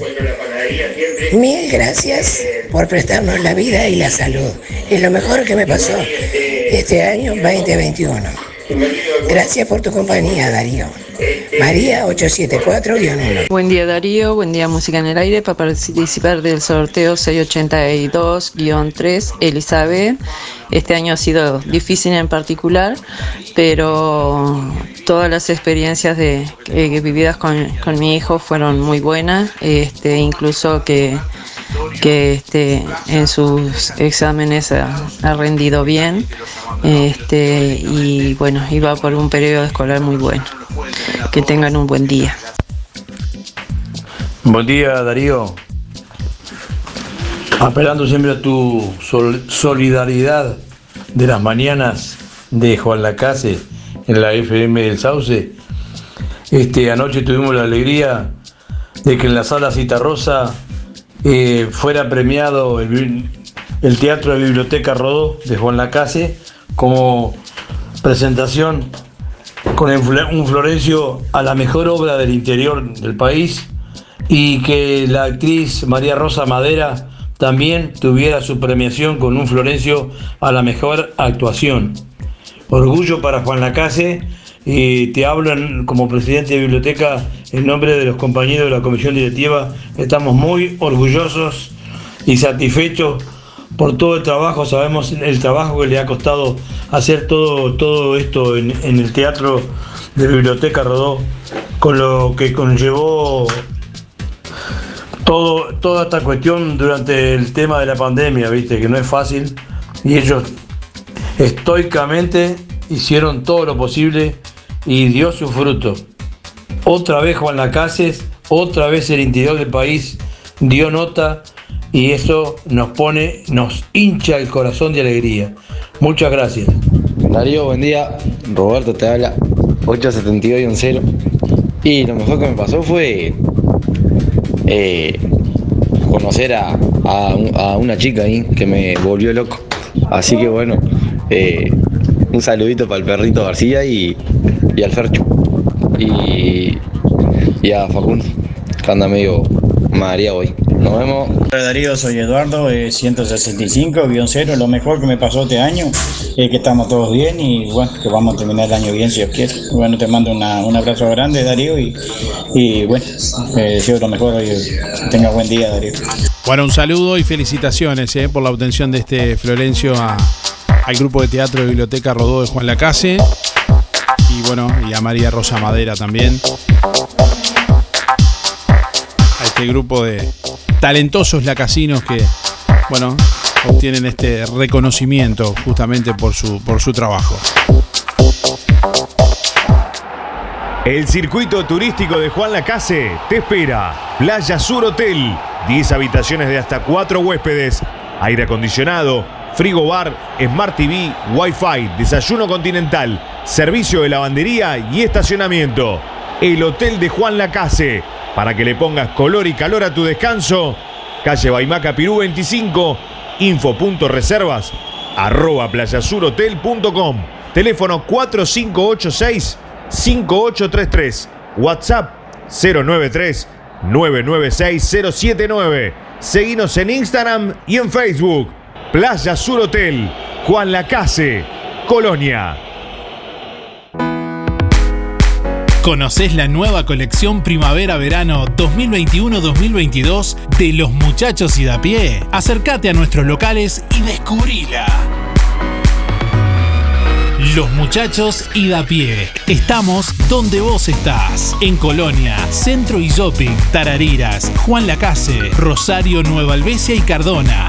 mil gracias por prestarnos la vida y la salud. Es lo mejor que me pasó este año 2021. Gracias por tu compañía, Darío. María 874-1. Buen día Darío, buen día Música en el Aire para participar del sorteo 682-3 Elizabeth. Este año ha sido difícil en particular, pero todas las experiencias de, que- vividas con, con mi hijo fueron muy buenas, este, incluso que, que este, en sus exámenes ha, ha rendido bien este, y bueno, iba por un periodo escolar muy bueno. Que tengan un buen día. Buen día, Darío. Apelando siempre a tu sol- solidaridad de las mañanas de Juan Lacase en la FM del Sauce. Este, anoche tuvimos la alegría de que en la sala Citarrosa eh, fuera premiado el, Teatro de Biblioteca Rodó de Juan Lacase como presentación con un Florencio a la mejor obra del interior del país y que la actriz María Rosa Madera también tuviera su premiación con un Florencio a la mejor actuación. Orgullo para Juan Lacase y te hablo como presidente de biblioteca en nombre de los compañeros de la comisión directiva. Estamos muy orgullosos y satisfechos por todo el trabajo. Sabemos el trabajo que le ha costado hacer todo, todo esto en, en el teatro de Biblioteca Rodó, con lo que conllevó todo, toda esta cuestión durante el tema de la pandemia, viste, que no es fácil. Y ellos estoicamente hicieron todo lo posible y dio su fruto. Otra vez Juan Lacases, otra vez el interior del país dio nota y eso nos pone, nos hincha el corazón de alegría. Muchas gracias. Darío, buen día. Roberto te habla. 872 y un 0. Y lo mejor que me pasó fue eh, conocer a, a una chica ahí que me volvió loco. Así que bueno, eh, un saludito para el perrito García y, y al Fercho. Y y a Facundo, que anda medio María hoy. Nos vemos. Hola Darío, soy Eduardo, eh, 165-0. Lo mejor que me pasó este año es que estamos todos bien y bueno, que vamos a terminar el año bien si Dios quiere. Bueno, te mando una- un abrazo grande Darío y, y bueno, eh, deseo lo mejor y que tenga buen día Darío. Bueno, un saludo y felicitaciones eh, por la obtención de este Florencio a- al grupo de teatro de Biblioteca Rodó de Juan Lacase. Y bueno, y a María Rosa Madera también. A este grupo de talentosos lacasinos que, bueno, obtienen este reconocimiento justamente por su, por su trabajo. El circuito turístico de Juan Lacase te espera. Playa Sur Hotel. 10 habitaciones de hasta 4 huéspedes. Aire acondicionado, frigo bar, Smart TV, Wi-Fi, desayuno continental, servicio de lavandería y estacionamiento. El Hotel de Juan Lacase. Para que le pongas color y calor a tu descanso. Calle Baimaca Pirú 25. Info.reservas arroba playasurhotel.com. Teléfono 4586 5833. WhatsApp 093 996 079. Seguinos en Instagram y en Facebook. Playa Sur Hotel, Juan Lacase, Colonia. ¿Conoces la nueva colección Primavera-Verano 2021-2022 de los muchachos y da pie? Acércate a nuestros locales y descubrila. Los muchachos y da pie. Estamos donde vos estás. En Colonia, Centro y Shopping, Tarariras, Juan Lacase, Rosario, Nueva Albesia y Cardona.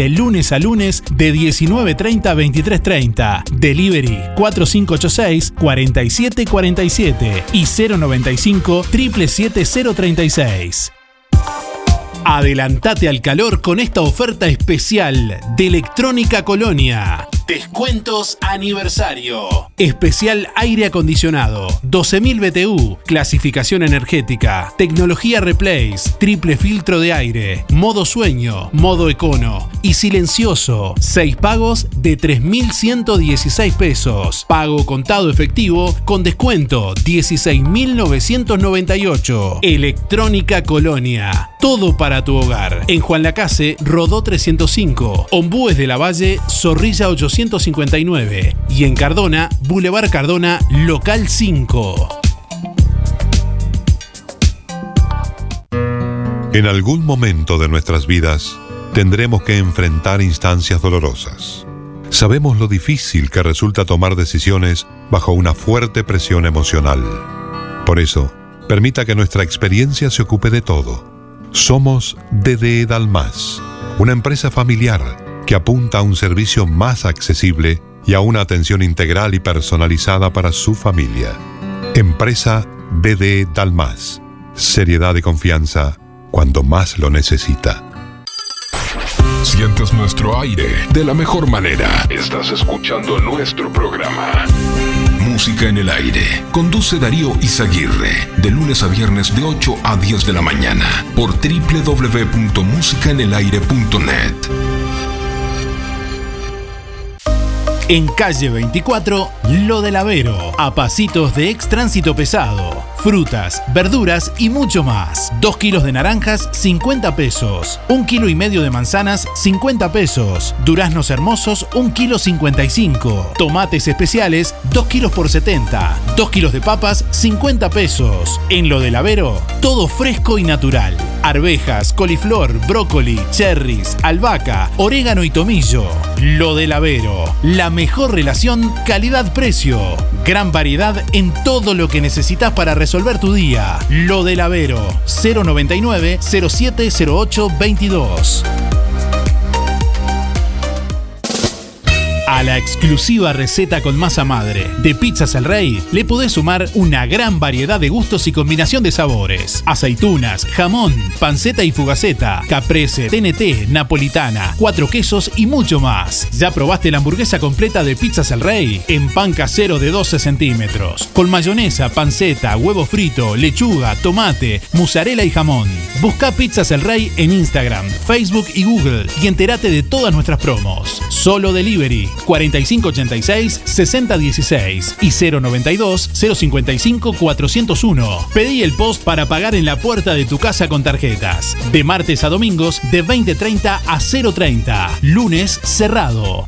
lunes a lunes de 19.30 a 23.30. Delivery 4586-4747 y 095 77036. Adelantate al calor con esta oferta especial de Electrónica Colonia. Descuentos aniversario. Especial aire acondicionado. 12.000 BTU. Clasificación energética. Tecnología Replace. Triple filtro de aire. Modo sueño. Modo econo. Y silencioso. 6 pagos de 3.116 pesos. Pago contado efectivo con descuento 16.998. Electrónica Colonia. Todo para tu hogar. En Juan Lacase, Rodó 305. Ombúes de la Valle, Zorrilla 859. Y en Cardona, Boulevard Cardona, Local 5. En algún momento de nuestras vidas tendremos que enfrentar instancias dolorosas. Sabemos lo difícil que resulta tomar decisiones bajo una fuerte presión emocional. Por eso, permita que nuestra experiencia se ocupe de todo. Somos DD Dalmas, una empresa familiar que apunta a un servicio más accesible y a una atención integral y personalizada para su familia. Empresa DD Dalmas. Seriedad y confianza cuando más lo necesita. Sientes nuestro aire de la mejor manera. Estás escuchando nuestro programa. Música en el aire. Conduce Darío Izaguirre. De lunes a viernes de 8 a 10 de la mañana. Por www.musicaenelaire.net. En calle 24, Lo del Avero. A pasitos de ex tránsito pesado. Frutas, verduras y mucho más. 2 kilos de naranjas, 50 pesos. 1 kilo y medio de manzanas, 50 pesos. Duraznos hermosos, 1 kilo 55. Tomates especiales, 2 kilos por 70. 2 kilos de papas, 50 pesos. En Lo del Avero, todo fresco y natural. Arvejas, coliflor, brócoli, cherries, albahaca, orégano y tomillo. Lo del Avero, la mejor relación calidad-precio. Gran variedad en todo lo que necesitas para resolver tu día. Lo del Avero, 099 0708 22. A la exclusiva receta con masa madre de Pizzas El Rey le podés sumar una gran variedad de gustos y combinación de sabores. Aceitunas, jamón, panceta y fugaceta, caprese, TNT, napolitana, cuatro quesos y mucho más. ¿Ya probaste la hamburguesa completa de Pizzas El Rey? En pan casero de 12 centímetros, con mayonesa, panceta, huevo frito, lechuga, tomate, mozzarella y jamón. Busca Pizzas El Rey en Instagram, Facebook y Google y entérate de todas nuestras promos. Solo delivery 4586-6016 y 092-055-401. Pedí el post para pagar en la puerta de tu casa con tarjetas. De martes a domingos de 20.30 a 0.30. Lunes cerrado.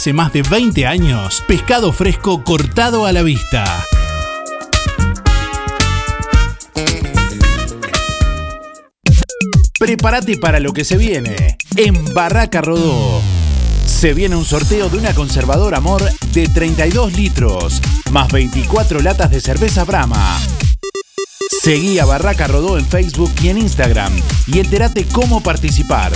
hace más de 20 años, pescado fresco cortado a la vista. Prepárate para lo que se viene. En Barraca Rodó. Se viene un sorteo de una conservadora amor de 32 litros, más 24 latas de cerveza Brahma. Seguí a Barraca Rodó en Facebook y en Instagram y entérate cómo participar.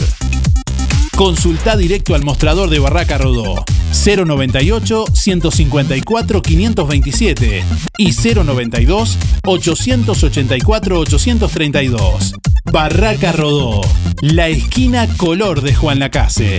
Consulta directo al mostrador de Barraca Rodó 098 154 527 y 092 884 832. Barraca Rodó, la esquina color de Juan Lacase.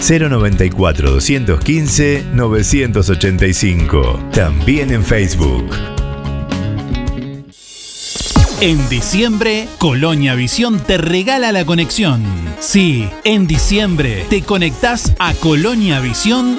094 215 985. También en Facebook. En diciembre, Colonia Visión te regala la conexión. Sí, en diciembre te conectás a Colonia Visión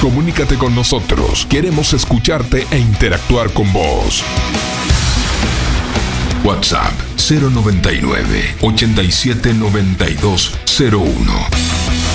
Comunícate con nosotros. Queremos escucharte e interactuar con vos. WhatsApp 099 87 92 01.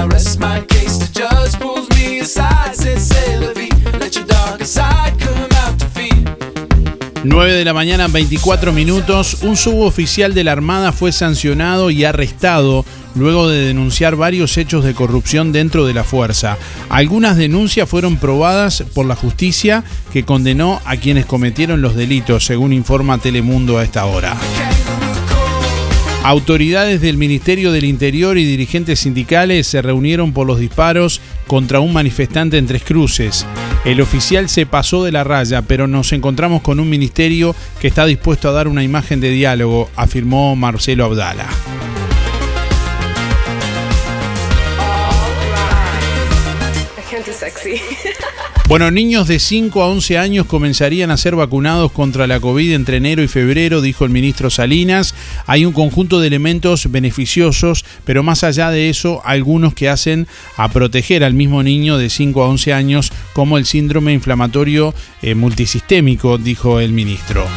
I rest my case. The judge pulls me aside, says, Say, Levy, let your darker side come out to feed. 9 de la mañana, 24 minutos. Un suboficial de la Armada fue sancionado y arrestado luego de denunciar varios hechos de corrupción dentro de la fuerza. Algunas denuncias fueron probadas por la justicia que condenó a quienes cometieron los delitos, según informa Telemundo a esta hora. Autoridades del Ministerio del Interior y dirigentes sindicales se reunieron por los disparos contra un manifestante en Tres Cruces. El oficial se pasó de la raya, pero nos encontramos con un ministerio que está dispuesto a dar una imagen de diálogo, afirmó Marcelo Abdala. Bueno, niños de 5 a 11 años comenzarían a ser vacunados contra la COVID entre enero y febrero, dijo el ministro Salinas. Hay un conjunto de elementos beneficiosos, pero más allá de eso, algunos que hacen a proteger al mismo niño de 5 a 11 años, como el síndrome inflamatorio eh, multisistémico, dijo el ministro.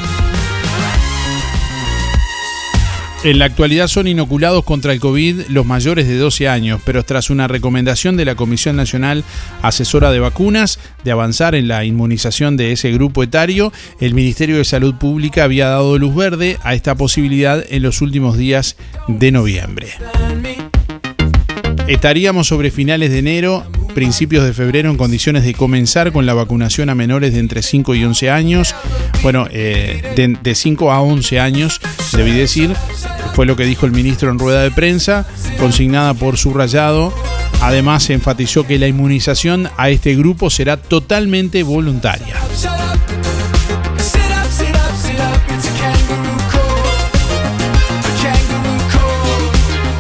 En la actualidad son inoculados contra el COVID los mayores de 12 años, pero tras una recomendación de la Comisión Nacional Asesora de Vacunas de avanzar en la inmunización de ese grupo etario, el Ministerio de Salud Pública había dado luz verde a esta posibilidad en los últimos días de noviembre. Estaríamos sobre finales de enero, principios de febrero en condiciones de comenzar con la vacunación a menores de entre 5 y 11 años. Bueno, eh, de, de 5 a 11 años, debí decir, fue lo que dijo el ministro en rueda de prensa, consignada por subrayado. Además, se enfatizó que la inmunización a este grupo será totalmente voluntaria.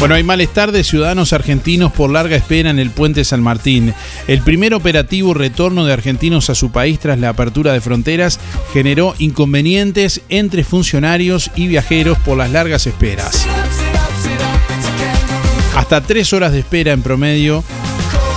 Bueno, hay malestar de ciudadanos argentinos por larga espera en el puente San Martín. El primer operativo retorno de argentinos a su país tras la apertura de fronteras generó inconvenientes entre funcionarios y viajeros por las largas esperas. Hasta tres horas de espera en promedio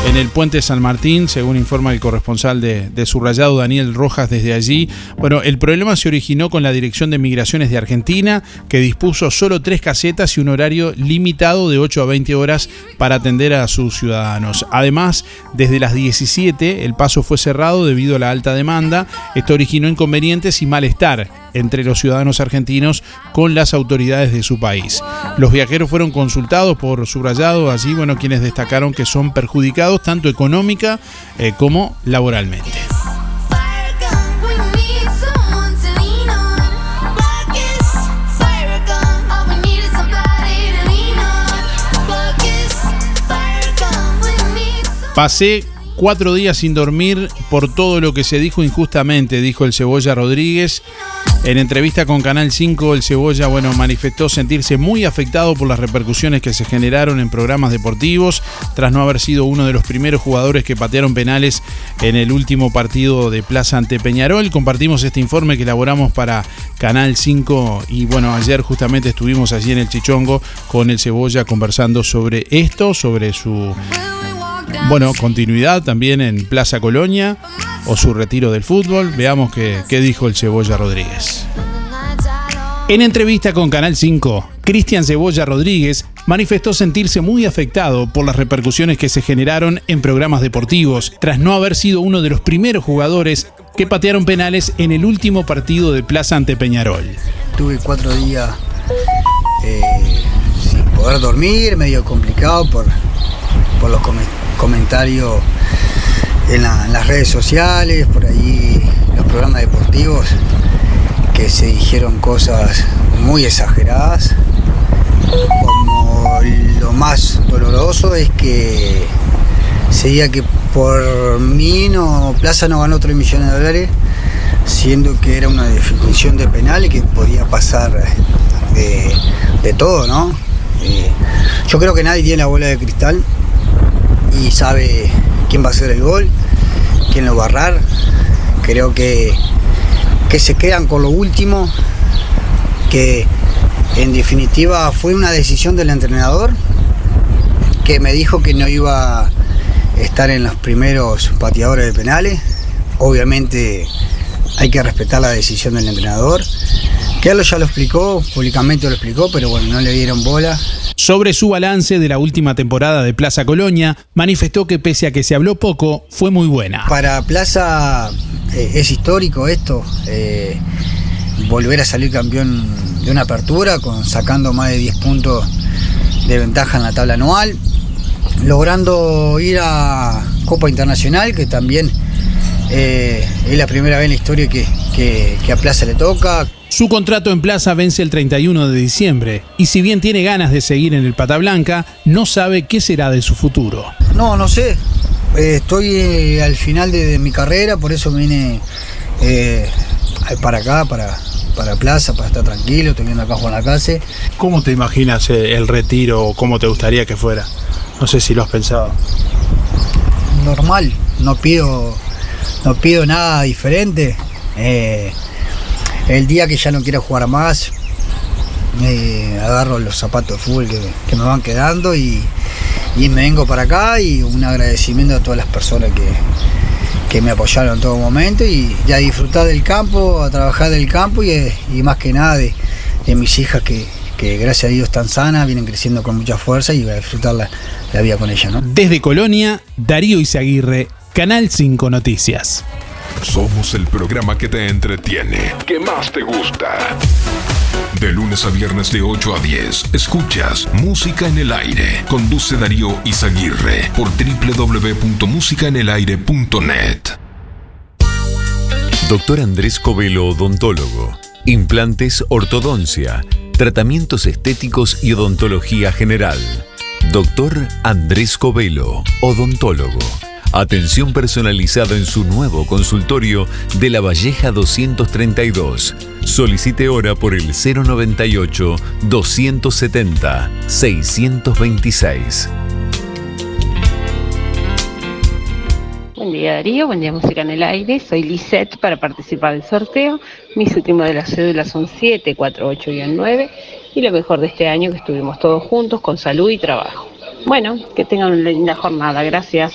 en el puente San Martín, según informa el corresponsal de, de Subrayado Daniel Rojas desde allí. Bueno, el problema se originó con la Dirección de Migraciones de Argentina, que dispuso solo tres casetas y un horario limitado de 8 a 20 horas para atender a sus ciudadanos. Además, desde las 17 el paso fue cerrado debido a la alta demanda. Esto originó inconvenientes y malestar entre los ciudadanos argentinos con las autoridades de su país. Los viajeros fueron consultados por subrayado allí, bueno, quienes destacaron que son perjudicados tanto económica eh, como laboralmente. Pasé cuatro días sin dormir por todo lo que se dijo injustamente, dijo el Cebolla Rodríguez. En entrevista con Canal 5, el Cebolla bueno, manifestó sentirse muy afectado por las repercusiones que se generaron en programas deportivos, tras no haber sido uno de los primeros jugadores que patearon penales en el último partido de Plaza ante Peñarol. Compartimos este informe que elaboramos para Canal 5 y bueno, ayer justamente estuvimos allí en el Chichongo con el Cebolla conversando sobre esto, sobre su bueno, continuidad también en Plaza Colonia o su retiro del fútbol. Veamos qué, qué dijo el Cebolla Rodríguez. En entrevista con Canal 5, Cristian Cebolla Rodríguez manifestó sentirse muy afectado por las repercusiones que se generaron en programas deportivos, tras no haber sido uno de los primeros jugadores que patearon penales en el último partido de Plaza ante Peñarol. Tuve cuatro días eh, sin poder dormir, medio complicado por, por los come- comentarios en, la- en las redes sociales, por ahí los programas deportivos, que se dijeron cosas muy exageradas más doloroso es que se diga que por mí no, Plaza no ganó 3 millones de dólares, siendo que era una definición de penal y que podía pasar de, de todo, ¿no? Eh, yo creo que nadie tiene la bola de cristal y sabe quién va a hacer el gol, quién lo va a barrar. Creo que, que se quedan con lo último, que en definitiva fue una decisión del entrenador que me dijo que no iba a estar en los primeros pateadores de penales. Obviamente hay que respetar la decisión del entrenador. Que él ya lo explicó, públicamente lo explicó, pero bueno, no le dieron bola. Sobre su balance de la última temporada de Plaza Colonia, manifestó que pese a que se habló poco, fue muy buena. Para Plaza eh, es histórico esto, eh, volver a salir campeón de una apertura, con, sacando más de 10 puntos de ventaja en la tabla anual, logrando ir a Copa Internacional, que también eh, es la primera vez en la historia que, que- que a Plaza le toca. Su contrato en Plaza vence el 31 de diciembre y si bien tiene ganas de seguir en el Pata Blanca, no sabe qué será de su futuro. No, no sé. Eh, estoy eh, al final de, de mi carrera, por eso vine eh, para acá, para, para Plaza, para estar tranquilo. Estoy viendo acá Juan Lacase. ¿Cómo te imaginas eh, el retiro o cómo te gustaría que fuera? No sé si lo has pensado. Normal, no pido, no pido nada diferente. Eh, el día que ya no quiero jugar más, eh, agarro los zapatos de fútbol que, me van quedando y, y me vengo para acá y un agradecimiento a todas las personas que, que me apoyaron en todo momento y, y a disfrutar del campo, a trabajar del campo y, más que nada de, de mis hijas que, que gracias a Dios están sanas, vienen creciendo con mucha fuerza y voy a disfrutar la, la vida con ellas. ¿no? Desde Colonia, Darío Izaguirre, Canal 5 Noticias. Somos el programa que te entretiene, que más te gusta. De lunes a viernes de 8 a 10, escuchas Música en el Aire. Conduce Darío Izaguirre por www.musicaenelaire.net. Doctor Andrés Covelo Odontólogo. Implantes Ortodoncia. Tratamientos estéticos y odontología general. Doctor Andrés Covelo, odontólogo. Atención personalizada en su nuevo consultorio de La Valleja 232. Solicite hora por el 098 270 626. Buen día Darío, buen día Música en el Aire, soy Lisette para participar del sorteo. Mis últimos de las cédulas son 748-9 y lo mejor de este año que estuvimos todos juntos con salud y trabajo. Bueno, que tengan una linda jornada, gracias.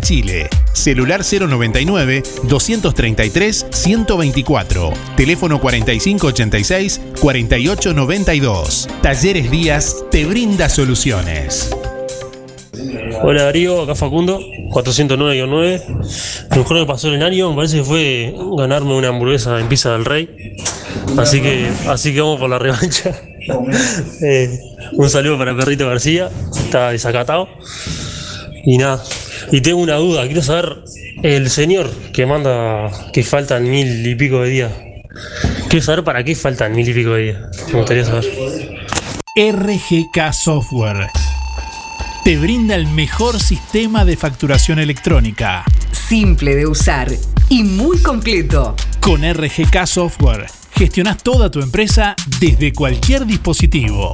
Chile. Celular 099-233-124. Teléfono 4586-4892. Talleres Díaz te brinda soluciones. Hola Darío, acá Facundo, 409-9. Lo mejor que pasó el año me parece que fue ganarme una hamburguesa en Pizza del Rey. Así que, así que vamos por la revancha. Eh, un saludo para Perrito García, está desacatado. Y nada, y tengo una duda, quiero saber, el señor que manda que faltan mil y pico de días, quiero saber para qué faltan mil y pico de días. Me gustaría saber. RGK Software te brinda el mejor sistema de facturación electrónica. Simple de usar y muy completo. Con RGK Software gestionas toda tu empresa desde cualquier dispositivo.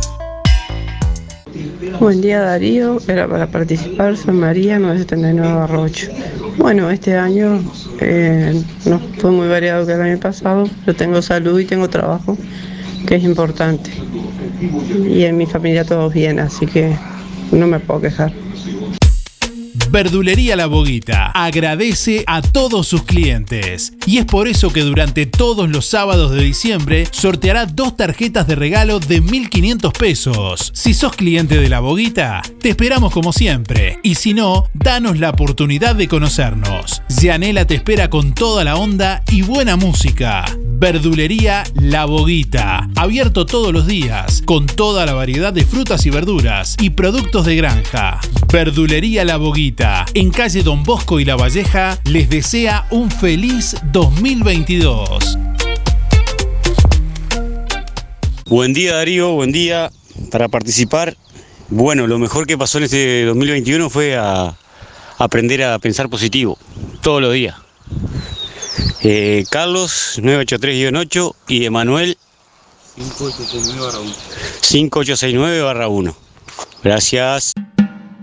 Buen día Darío, era para participar, San María 979 8. Bueno, este año eh, no fue muy variado que el año pasado, pero tengo salud y tengo trabajo, que es importante. Y en mi familia todos bien, así que no me puedo quejar. Verdulería La Boguita agradece a todos sus clientes y es por eso que durante todos los sábados de diciembre sorteará dos tarjetas de regalo de 1.500 pesos. Si sos cliente de La Boguita, te esperamos como siempre y si no, danos la oportunidad de conocernos. Yanela te espera con toda la onda y buena música. Verdulería La Boguita, abierto todos los días, con toda la variedad de frutas y verduras y productos de granja. Verdulería La Boguita, en calle Don Bosco y La Valleja, les desea un feliz 2022. Buen día Darío, buen día para participar. Bueno, lo mejor que pasó en este 2021 fue a aprender a pensar positivo, todos los días. Eh, Carlos 983-8 y Emanuel 5869-1. Gracias.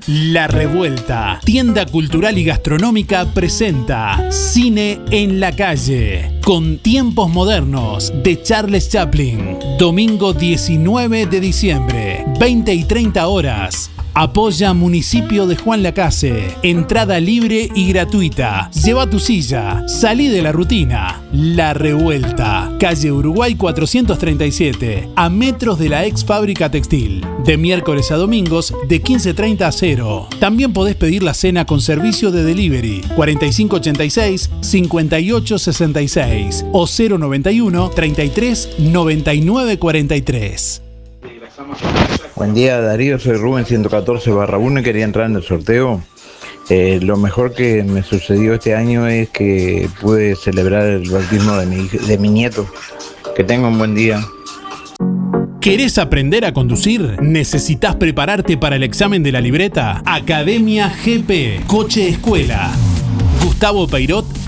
La Revuelta, tienda cultural y gastronómica presenta Cine en la calle, con tiempos modernos de Charles Chaplin. Domingo 19 de diciembre, 20 y 30 horas. Apoya Municipio de Juan Lacase. Entrada libre y gratuita. Lleva tu silla. Salí de la rutina. La Revuelta. Calle Uruguay 437. A metros de la ex fábrica textil. De miércoles a domingos de 15.30 a 0. También podés pedir la cena con servicio de delivery. 4586-5866 o 091 33 99 43. Buen día Darío, soy Rubén 114 barra 1 y quería entrar en el sorteo. Eh, lo mejor que me sucedió este año es que pude celebrar el bautismo de mi, de mi nieto. Que tenga un buen día. ¿Querés aprender a conducir? ¿Necesitas prepararte para el examen de la libreta? Academia GP, Coche Escuela. Gustavo Peirot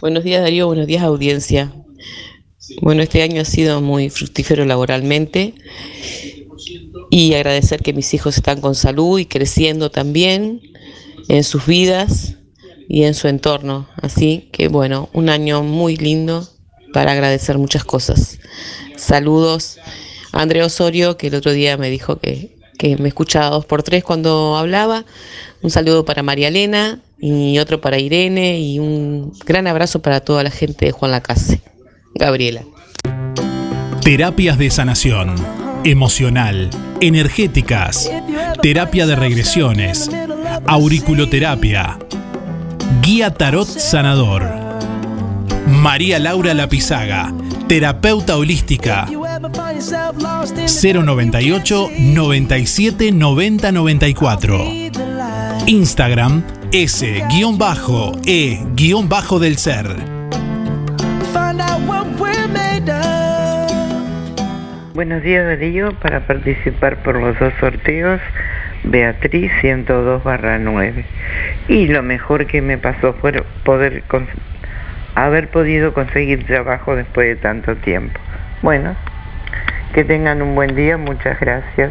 Buenos días Darío, buenos días audiencia. Bueno, este año ha sido muy fructífero laboralmente y agradecer que mis hijos están con salud y creciendo también en sus vidas y en su entorno. Así que bueno, un año muy lindo para agradecer muchas cosas. Saludos a Andrea Osorio, que el otro día me dijo que, que me escuchaba dos por tres cuando hablaba. Un saludo para María Elena y otro para Irene y un gran abrazo para toda la gente de Juan Lacase. Gabriela. Terapias de sanación, emocional, energéticas, terapia de regresiones, auriculoterapia, guía tarot sanador. María Laura Lapizaga, terapeuta holística. 098 97 90 94. Instagram S-E-del ser. Buenos días Darío, para participar por los dos sorteos, Beatriz 102 barra 9. Y lo mejor que me pasó fue poder haber podido conseguir trabajo después de tanto tiempo. Bueno, que tengan un buen día, muchas gracias.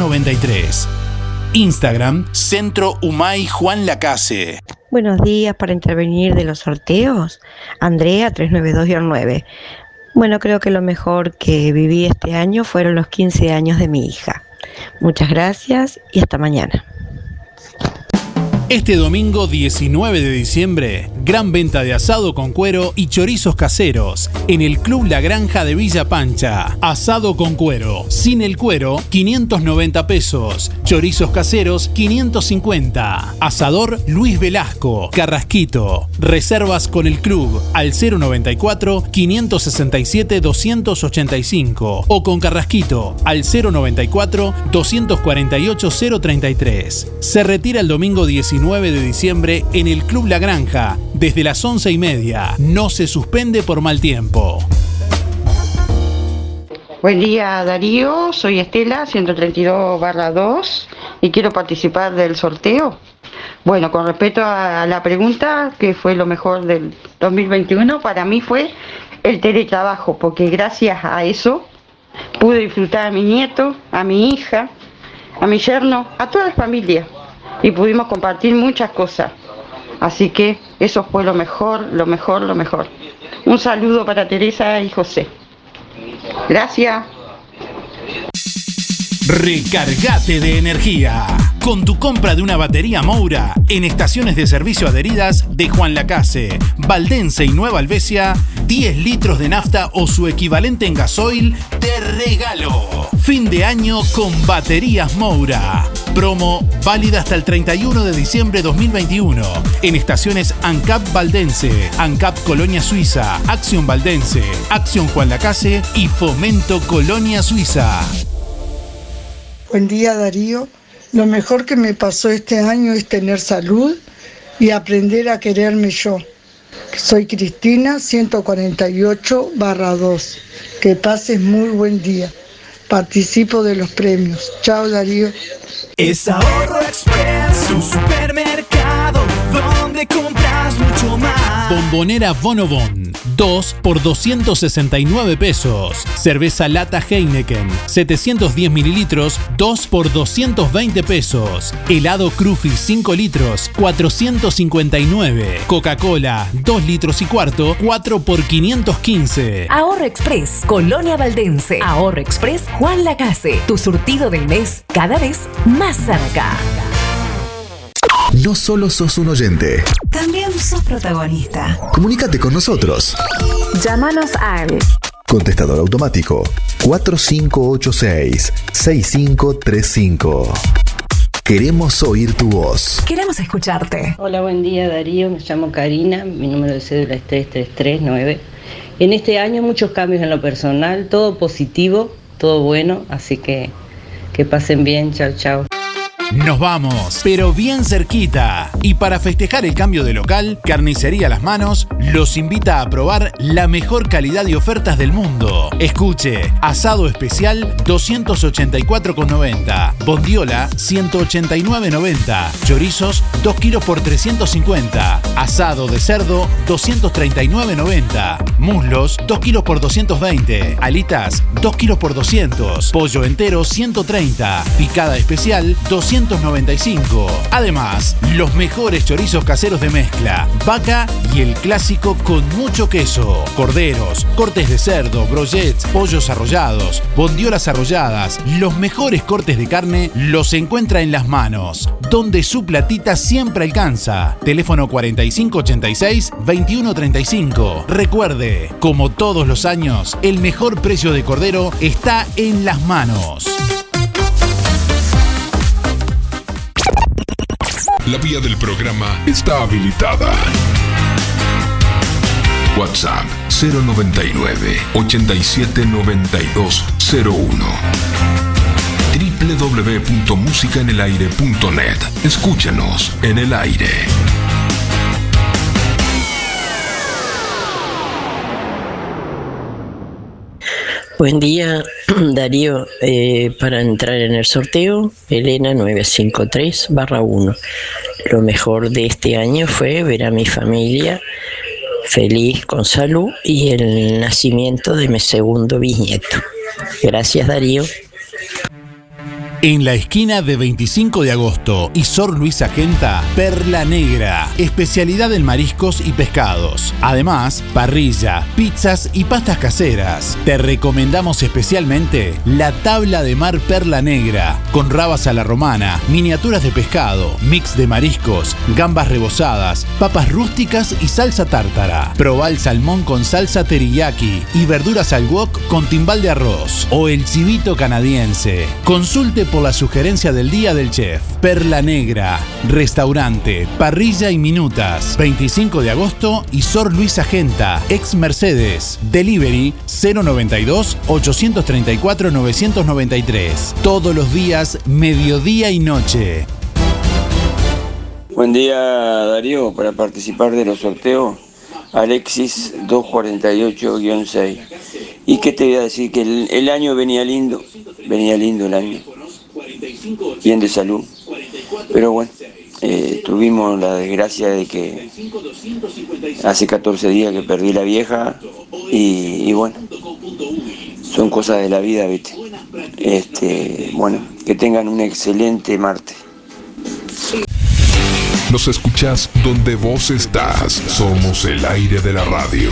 93. Instagram, Centro Humay Juan Lacase. Buenos días para intervenir de los sorteos. Andrea 392-9. Bueno, creo que lo mejor que viví este año fueron los 15 años de mi hija. Muchas gracias y hasta mañana. Este domingo 19 de diciembre, gran venta de asado con cuero y chorizos caseros en el Club La Granja de Villa Pancha. Asado con cuero, sin el cuero, 590 pesos. Chorizos caseros, 550. Asador Luis Velasco, Carrasquito. Reservas con el club al 094 567 285 o con Carrasquito al 094 248 033. Se retira el domingo 19 de diciembre en el Club La Granja, desde las 11 y media. No se suspende por mal tiempo. Buen día Darío, soy Estela, 132 barra 2 y quiero participar del sorteo. Bueno, con respecto a la pregunta, que fue lo mejor del 2021? Para mí fue el teletrabajo, porque gracias a eso pude disfrutar a mi nieto, a mi hija, a mi yerno, a toda la familia y pudimos compartir muchas cosas. Así que eso fue lo mejor, lo mejor, lo mejor. Un saludo para Teresa y José. Gracias. Recargate de energía. Con tu compra de una batería Moura en estaciones de servicio adheridas de Juan Lacase, Valdense y Nueva Albesia, 10 litros de nafta o su equivalente en gasoil de regalo. Fin de año con baterías Moura. Promo válida hasta el 31 de diciembre 2021 en estaciones ANCAP Valdense, ANCAP Colonia Suiza, Acción Valdense, Acción Juan Lacase y Fomento Colonia Suiza. Buen día Darío. Lo mejor que me pasó este año es tener salud y aprender a quererme yo. Soy Cristina, 148 barra 2. Que pases muy buen día. Participo de los premios. Chao Darío. Es Ahorro supermercado donde compras mucho más. Bombonera Bonobon, 2 por 269 pesos. Cerveza lata Heineken, 710 mililitros, 2 por 220 pesos. Helado Crufi 5 litros, 459. Coca-Cola, 2 litros y cuarto, 4 por 515. Ahorro Express, Colonia Valdense. Ahorro Express, Juan Lacase. Tu surtido del mes, cada vez más cerca. No solo sos un oyente. También sos protagonista. Comunícate con nosotros. Llámanos al Contestador automático 4586-6535. Queremos oír tu voz. Queremos escucharte. Hola, buen día Darío, me llamo Karina, mi número de cédula es 3339. En este año muchos cambios en lo personal, todo positivo, todo bueno, así que que pasen bien, chao, chao. Nos vamos, pero bien cerquita. Y para festejar el cambio de local, Carnicería Las Manos los invita a probar la mejor calidad y ofertas del mundo. Escuche, asado especial 284,90, bondiola 189,90, chorizos 2 kilos por 350, asado de cerdo 239,90, muslos 2 kilos por 220, alitas 2 kilos por 200, pollo entero 130, picada especial 295. Además, los mejores chorizos caseros de mezcla, vaca y el clásico con mucho queso, corderos, cortes de cerdo, brochets, pollos arrollados, bondiolas arrolladas, los mejores cortes de carne los encuentra en las manos, donde su platita siempre alcanza. Teléfono 4586-2135. Recuerde, como todos los años, el mejor precio de cordero está en las manos. La vía del programa está habilitada. WhatsApp 099 879201 www.musicaenelaire.net Escúchanos en el aire. Buen día, Darío. Eh, para entrar en el sorteo, Elena 953 barra 1. Lo mejor de este año fue ver a mi familia feliz, con salud y el nacimiento de mi segundo bisnieto. Gracias, Darío. En la esquina de 25 de agosto y Sor Luis Agenta, Perla Negra, especialidad en mariscos y pescados. Además, parrilla, pizzas y pastas caseras. Te recomendamos especialmente la tabla de mar Perla Negra, con rabas a la romana, miniaturas de pescado, mix de mariscos, gambas rebozadas, papas rústicas y salsa tártara. Proba el salmón con salsa teriyaki y verduras al wok con timbal de arroz o el chivito canadiense. Consulte por la sugerencia del día del chef. Perla Negra, restaurante, parrilla y minutas. 25 de agosto y Sor Luis Agenta, ex Mercedes. Delivery 092 834 993. Todos los días, mediodía y noche. Buen día Darío, para participar de los sorteos, Alexis 248-6. ¿Y qué te voy a decir? Que el año venía lindo, venía lindo el año, bien de salud. Pero bueno, eh, tuvimos la desgracia de que hace 14 días que perdí la vieja y, bueno, son cosas de la vida, ¿viste? Este, bueno, que tengan un excelente martes. Nos escuchás donde vos estás. Somos el aire de la radio.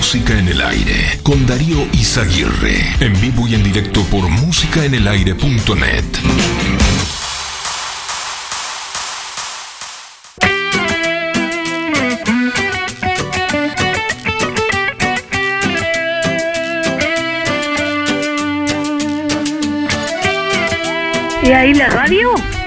Música en el aire con Darío Izaguirre. En vivo y en directo por músicaenelaire.net. ¿Y ahí la radio?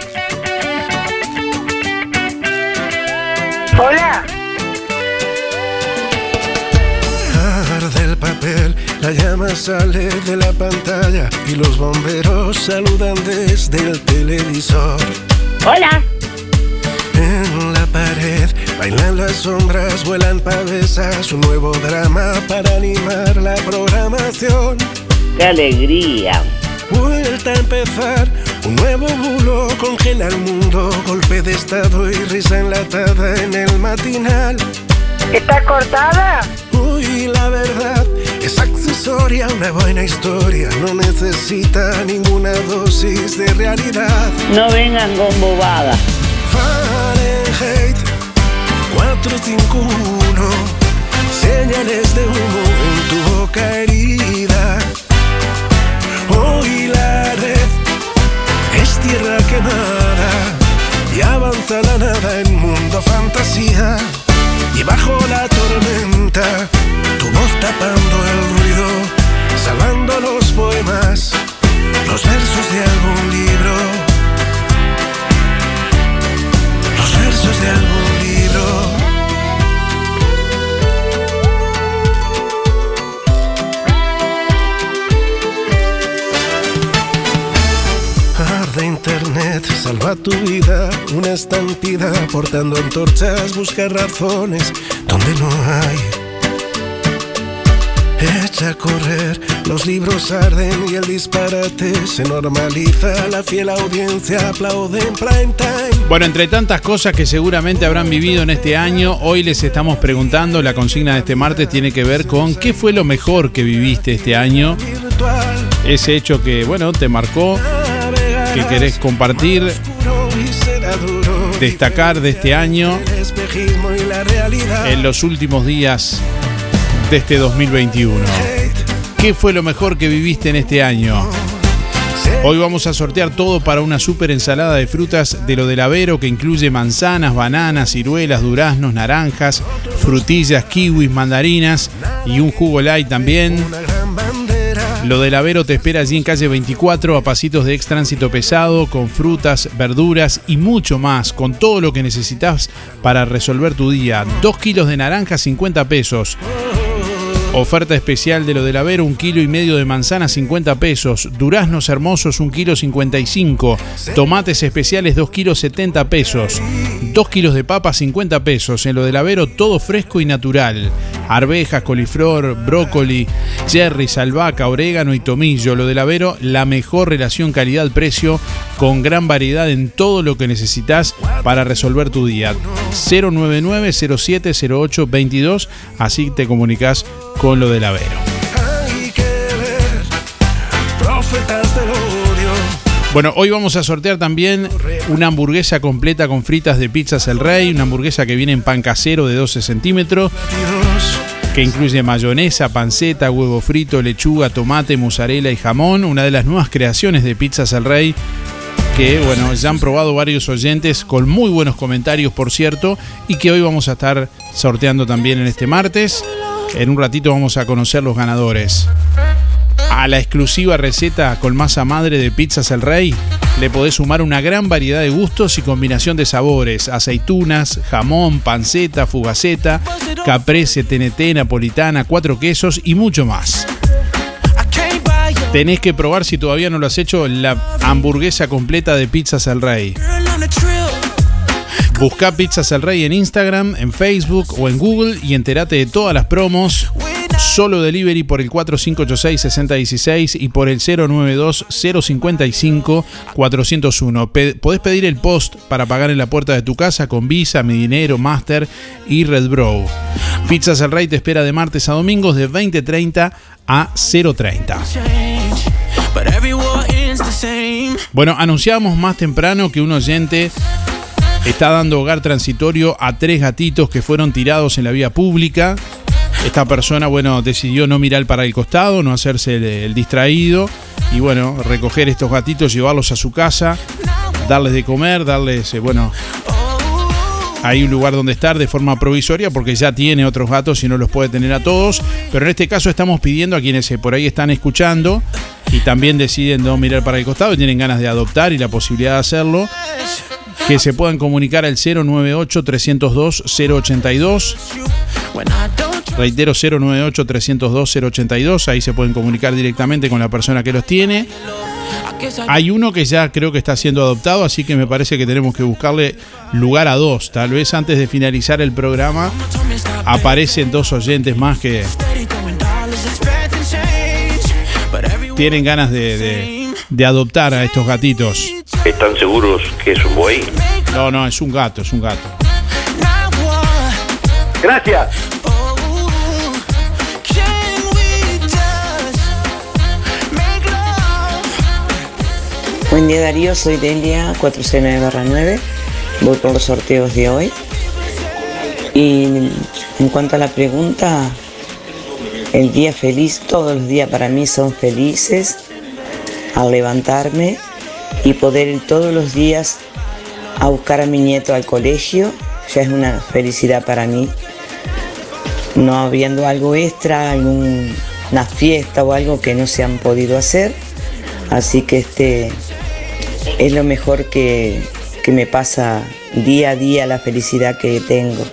La llama sale de la pantalla y los bomberos saludan desde el televisor. Hola. En la pared bailan las sombras, vuelan pavesas, un nuevo drama para animar la programación. ¡Qué alegría! Vuelta a empezar, un nuevo bulo congela el mundo, golpe de estado y risa enlatada en el matinal. ¿Está cortada? Uy, la verdad accesoria, una buena historia, no necesita ninguna dosis de realidad. No vengan con bobadas. Fahrenheit 451 Señales de humo en tu boca herida Hoy la red es tierra quemada Y avanza la nada en mundo fantasía Y bajo la tormenta Tu voz tapando el ruido Salvando los poemas Los versos de algún libro. Los versos de algún salva tu vida, una estampida portando antorchas, busca razones donde no hay. Echa a correr, los libros arden y el disparate se normaliza, la fiel audiencia aplaude en prime time. Bueno, entre tantas cosas que seguramente habrán vivido en este año, hoy les estamos preguntando, la consigna de este martes tiene que ver con qué fue lo mejor que viviste este año, ese hecho que, bueno, te marcó, que querés compartir, destacar de este año en los últimos días de este 2021. ¿Qué fue lo mejor que viviste en este año? Hoy vamos a sortear todo para una super ensalada de frutas de lo del Avero que incluye manzanas, bananas, ciruelas, duraznos, naranjas, frutillas, kiwis, mandarinas y un jugo light también. Lo del Avero te espera allí en calle 24 a pasitos de ex tránsito pesado con frutas, verduras y mucho más, con todo lo que necesitas para resolver tu día. 2 kilos de naranja 50 pesos. Oferta especial de lo del Avero, un kilo y medio de manzana 50 pesos, duraznos hermosos un kilo 55, tomates especiales 2 kilos 70 pesos, 2 kilos de papas 50 pesos, en lo del Avero todo fresco y natural, arvejas, coliflor, brócoli, cherries, albahaca, orégano y tomillo, lo del Avero la mejor relación calidad-precio con gran variedad en todo lo que necesitas para resolver tu día. 099 0708 22 así te comunicas con lo del Avero. Hay que ver profetas del odio Bueno, hoy vamos a sortear también una hamburguesa completa con fritas de pizzas El Rey, una hamburguesa que viene en pan casero de 12 centímetros, que incluye mayonesa, panceta, huevo frito, lechuga, tomate, mozzarella y jamón, una de las nuevas creaciones de Pizzas El Rey que bueno, ya han probado varios oyentes con muy buenos comentarios, por cierto, y que hoy vamos a estar sorteando también en este martes. En un ratito vamos a conocer los ganadores. A la exclusiva receta con masa madre de Pizzas El Rey le podés sumar una gran variedad de gustos y combinación de sabores, aceitunas, jamón, panceta, fugaceta, caprese, TNT, napolitana, cuatro quesos y mucho más. Tenés que probar si todavía no lo has hecho la hamburguesa completa de Pizzas El Rey. Busca Pizzas El Rey en Instagram, en Facebook o en Google y entérate de todas las promos. Solo delivery por el 4586-6016 y por el 092-055-401. Pe- Podés pedir el post para pagar en la puerta de tu casa con Visa, Mi Dinero, Master y Redbro. Pizzas El Rey te espera de martes a domingos de 20.30 a 0.30. But every war ends the same. Bueno, anunciábamos más temprano que un oyente está dando hogar transitorio a tres gatitos que fueron tirados en la vía pública. Esta persona, bueno, decidió no mirar para el costado, no hacerse el, distraído y, bueno, recoger estos gatitos, llevarlos a su casa, darles de comer, darles, eh, bueno, hay un lugar donde estar de forma provisoria porque ya tiene otros gatos y no los puede tener a todos. Pero en este caso estamos pidiendo a quienes eh, por ahí están escuchando y también deciden no mirar para el costado y tienen ganas de adoptar y la posibilidad de hacerlo, que se puedan comunicar al 098-302-082. Reitero 098-302-082, ahí se pueden comunicar directamente con la persona que los tiene. Hay uno que ya creo que está siendo adoptado, así que me parece que tenemos que buscarle lugar a dos. Tal vez antes de finalizar el programa aparecen dos oyentes más que tienen ganas de, adoptar a estos gatitos. ¿Están seguros que es un buey? No, no, es un gato, es un gato. Gracias. Buen día Darío, soy Delia 409-9, voy por los sorteos de hoy. Y en cuanto a la pregunta, el día feliz, todos los días para mí son felices al levantarme y poder todos los días a buscar a mi nieto al colegio, ya es una felicidad para mí. No habiendo algo extra, alguna fiesta o algo que no se han podido hacer. Así que este es lo mejor que, que me pasa día a día, la felicidad que tengo.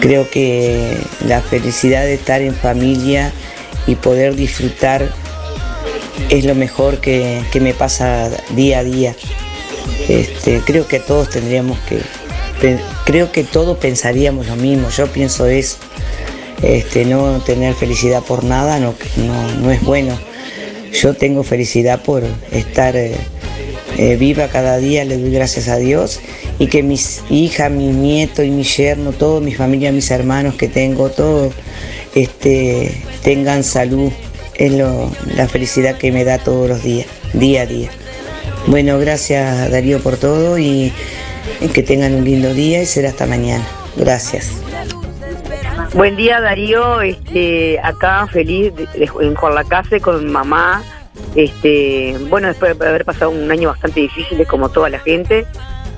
Creo que la felicidad de estar en familia y poder disfrutar es lo mejor que, que me pasa día a día. Este, creo que todos tendríamos que, creo que todos pensaríamos lo mismo, yo pienso eso. Este, no tener felicidad por nada no, no, no es bueno. Yo tengo felicidad por estar eh, eh, viva cada día, le doy gracias a Dios y que mis hijas, mi nieto y mi yerno, toda mi familia, mis hermanos que tengo, todos este, tengan salud. Es lo- la felicidad que me da todos los días, día a día. Bueno, gracias Darío por todo y que tengan un lindo día y será hasta mañana. Gracias. Buen día Darío, este, acá feliz de- de- en Juan con mamá. Este, bueno, después de haber pasado un año bastante difícil como toda la gente,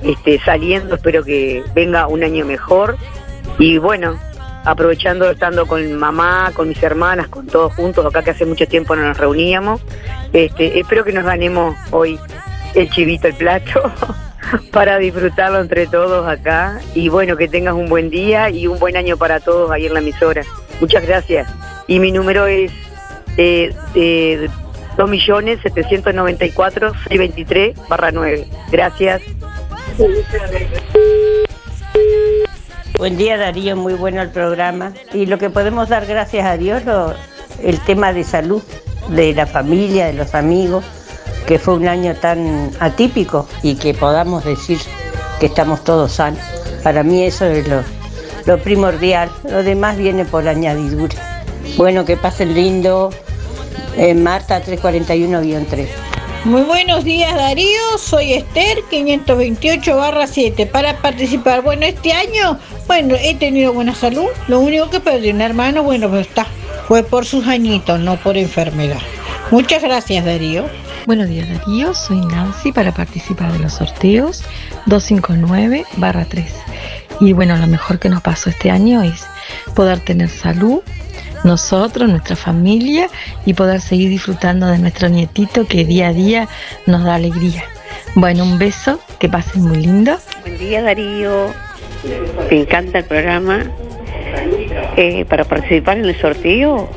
este, saliendo, espero que venga un año mejor. Y bueno, aprovechando estando con mamá, con mis hermanas, con todos juntos, acá que hace mucho tiempo no nos reuníamos. Este, espero que nos ganemos hoy el chivito, el plato, para disfrutarlo entre todos acá. Y bueno, que tengas un buen día y un buen año para todos ahí en la emisora. Muchas gracias. Y mi número es eh, eh, 2.794.623 barra 9. Gracias. Buen día Darío, muy bueno el programa. Y lo que podemos dar gracias a Dios, lo- el tema de salud de la familia, de los amigos, que fue un año tan atípico y que podamos decir que estamos todos sanos. Para mí eso es lo, primordial, lo demás viene por añadidura. Bueno, que pasen lindo. Eh, Marta 341-3. Muy buenos días Darío, soy Esther 528 barra 7 para participar. Bueno, este año, bueno, he tenido buena salud, lo único que perdí un hermano, bueno, pues está, fue por sus añitos, no por enfermedad. Muchas gracias Darío. Buenos días Darío, soy Nancy para participar de los sorteos 259 barra 3. Y bueno, lo mejor que nos pasó este año es poder tener salud, nosotros, nuestra familia y poder seguir disfrutando de nuestro nietito que día a día nos da alegría. Bueno, un beso, que pasen muy lindo. Buen día Darío, me encanta el programa. Eh, para participar en el sorteo,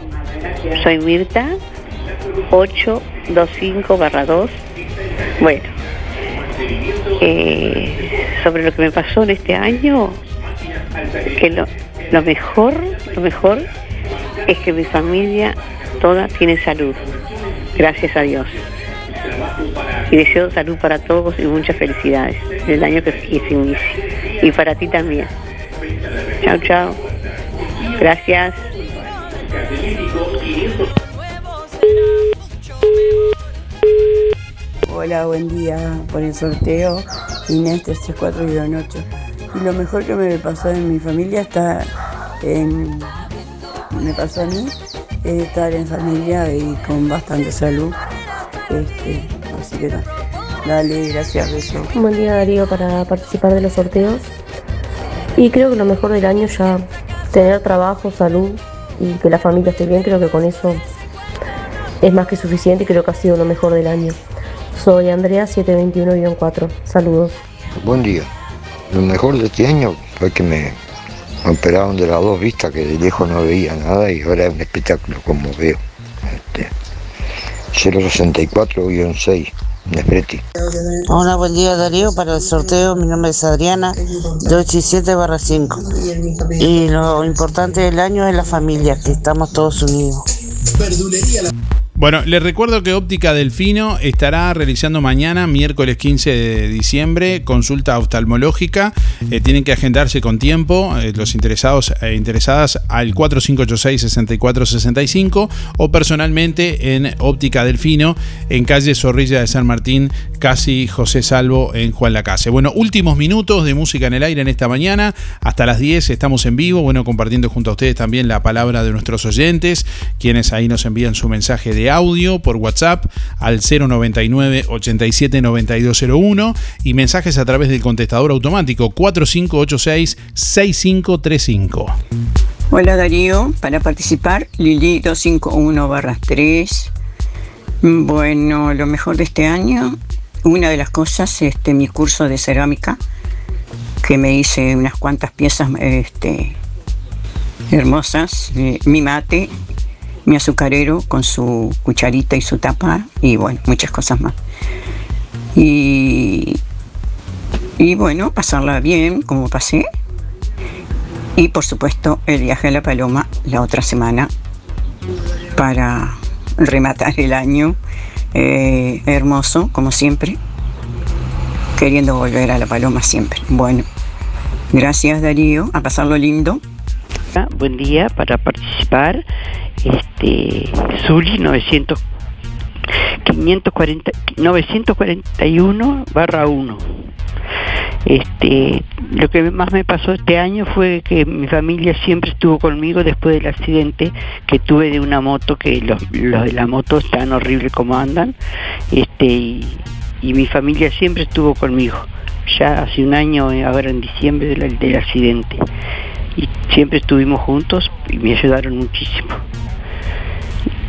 soy Mirta, 825 barra 2. Bueno, eh, sobre lo que me pasó en este año, que lo, lo mejor, lo mejor es que mi familia toda tiene salud, gracias a Dios. Y deseo salud para todos y muchas felicidades en el año que se inicie. Y para ti también. Chao, chao. Gracias. Hola, buen día por el sorteo. Inés 334 Y lo mejor que me pasó en mi familia está en. Me pasó a mí es estar en familia y con bastante salud. Este, así que nada. Dale, gracias, beso. Buen día Darío para participar de los sorteos. Y creo que lo mejor del año ya tener trabajo, salud y que la familia esté bien, creo que con eso es más que suficiente y creo que ha sido lo mejor del año. Soy Andrea 721-4. Saludos. Buen día. Lo mejor de este año fue que me operaron de las dos vistas, que de lejos no veía nada y ahora es un espectáculo como veo. Este, 064-6, Nespreti. Hola, buen día Darío. Para el sorteo, mi nombre es Adriana, 287 barra 5. Y lo importante del año es la familia, que estamos todos unidos. Bueno, les recuerdo que Óptica Delfino estará realizando mañana, miércoles 15 de diciembre, consulta oftalmológica. Eh, tienen que agendarse con tiempo eh, los interesados e interesadas al 4586-6465 o personalmente en Óptica Delfino en calle Zorrilla de San Martín, casi José Salvo en Juan Lacase. Bueno, últimos minutos de música en el aire en esta mañana. Hasta las 10 estamos en vivo, bueno, compartiendo junto a ustedes también la palabra de nuestros oyentes, quienes ahí nos envían su mensaje de audio por WhatsApp al 099 87 9201 y mensajes a través del contestador automático 4586 6535. Hola Darío, para participar Lili 251-3. Bueno, lo mejor de este año, una de las cosas, este, mi curso de cerámica, que me hice unas cuantas piezas este, hermosas, eh, mi mate mi azucarero con su cucharita y su tapa y bueno, muchas cosas más. Y, y bueno, pasarla bien como pasé. Y por supuesto el viaje a la Paloma la otra semana para rematar el año eh, hermoso, como siempre, queriendo volver a la Paloma siempre. Bueno, gracias Darío, a pasarlo lindo. Buen día para participar este Zuli 900 540 941 barra 1 este lo que más me pasó este año fue que mi familia siempre estuvo conmigo después del accidente que tuve de una moto que los, los de la moto están horribles como andan. Este y, mi familia siempre estuvo conmigo. Ya hace un año eh, ahora en diciembre del, del accidente. Y siempre estuvimos juntos y me ayudaron muchísimo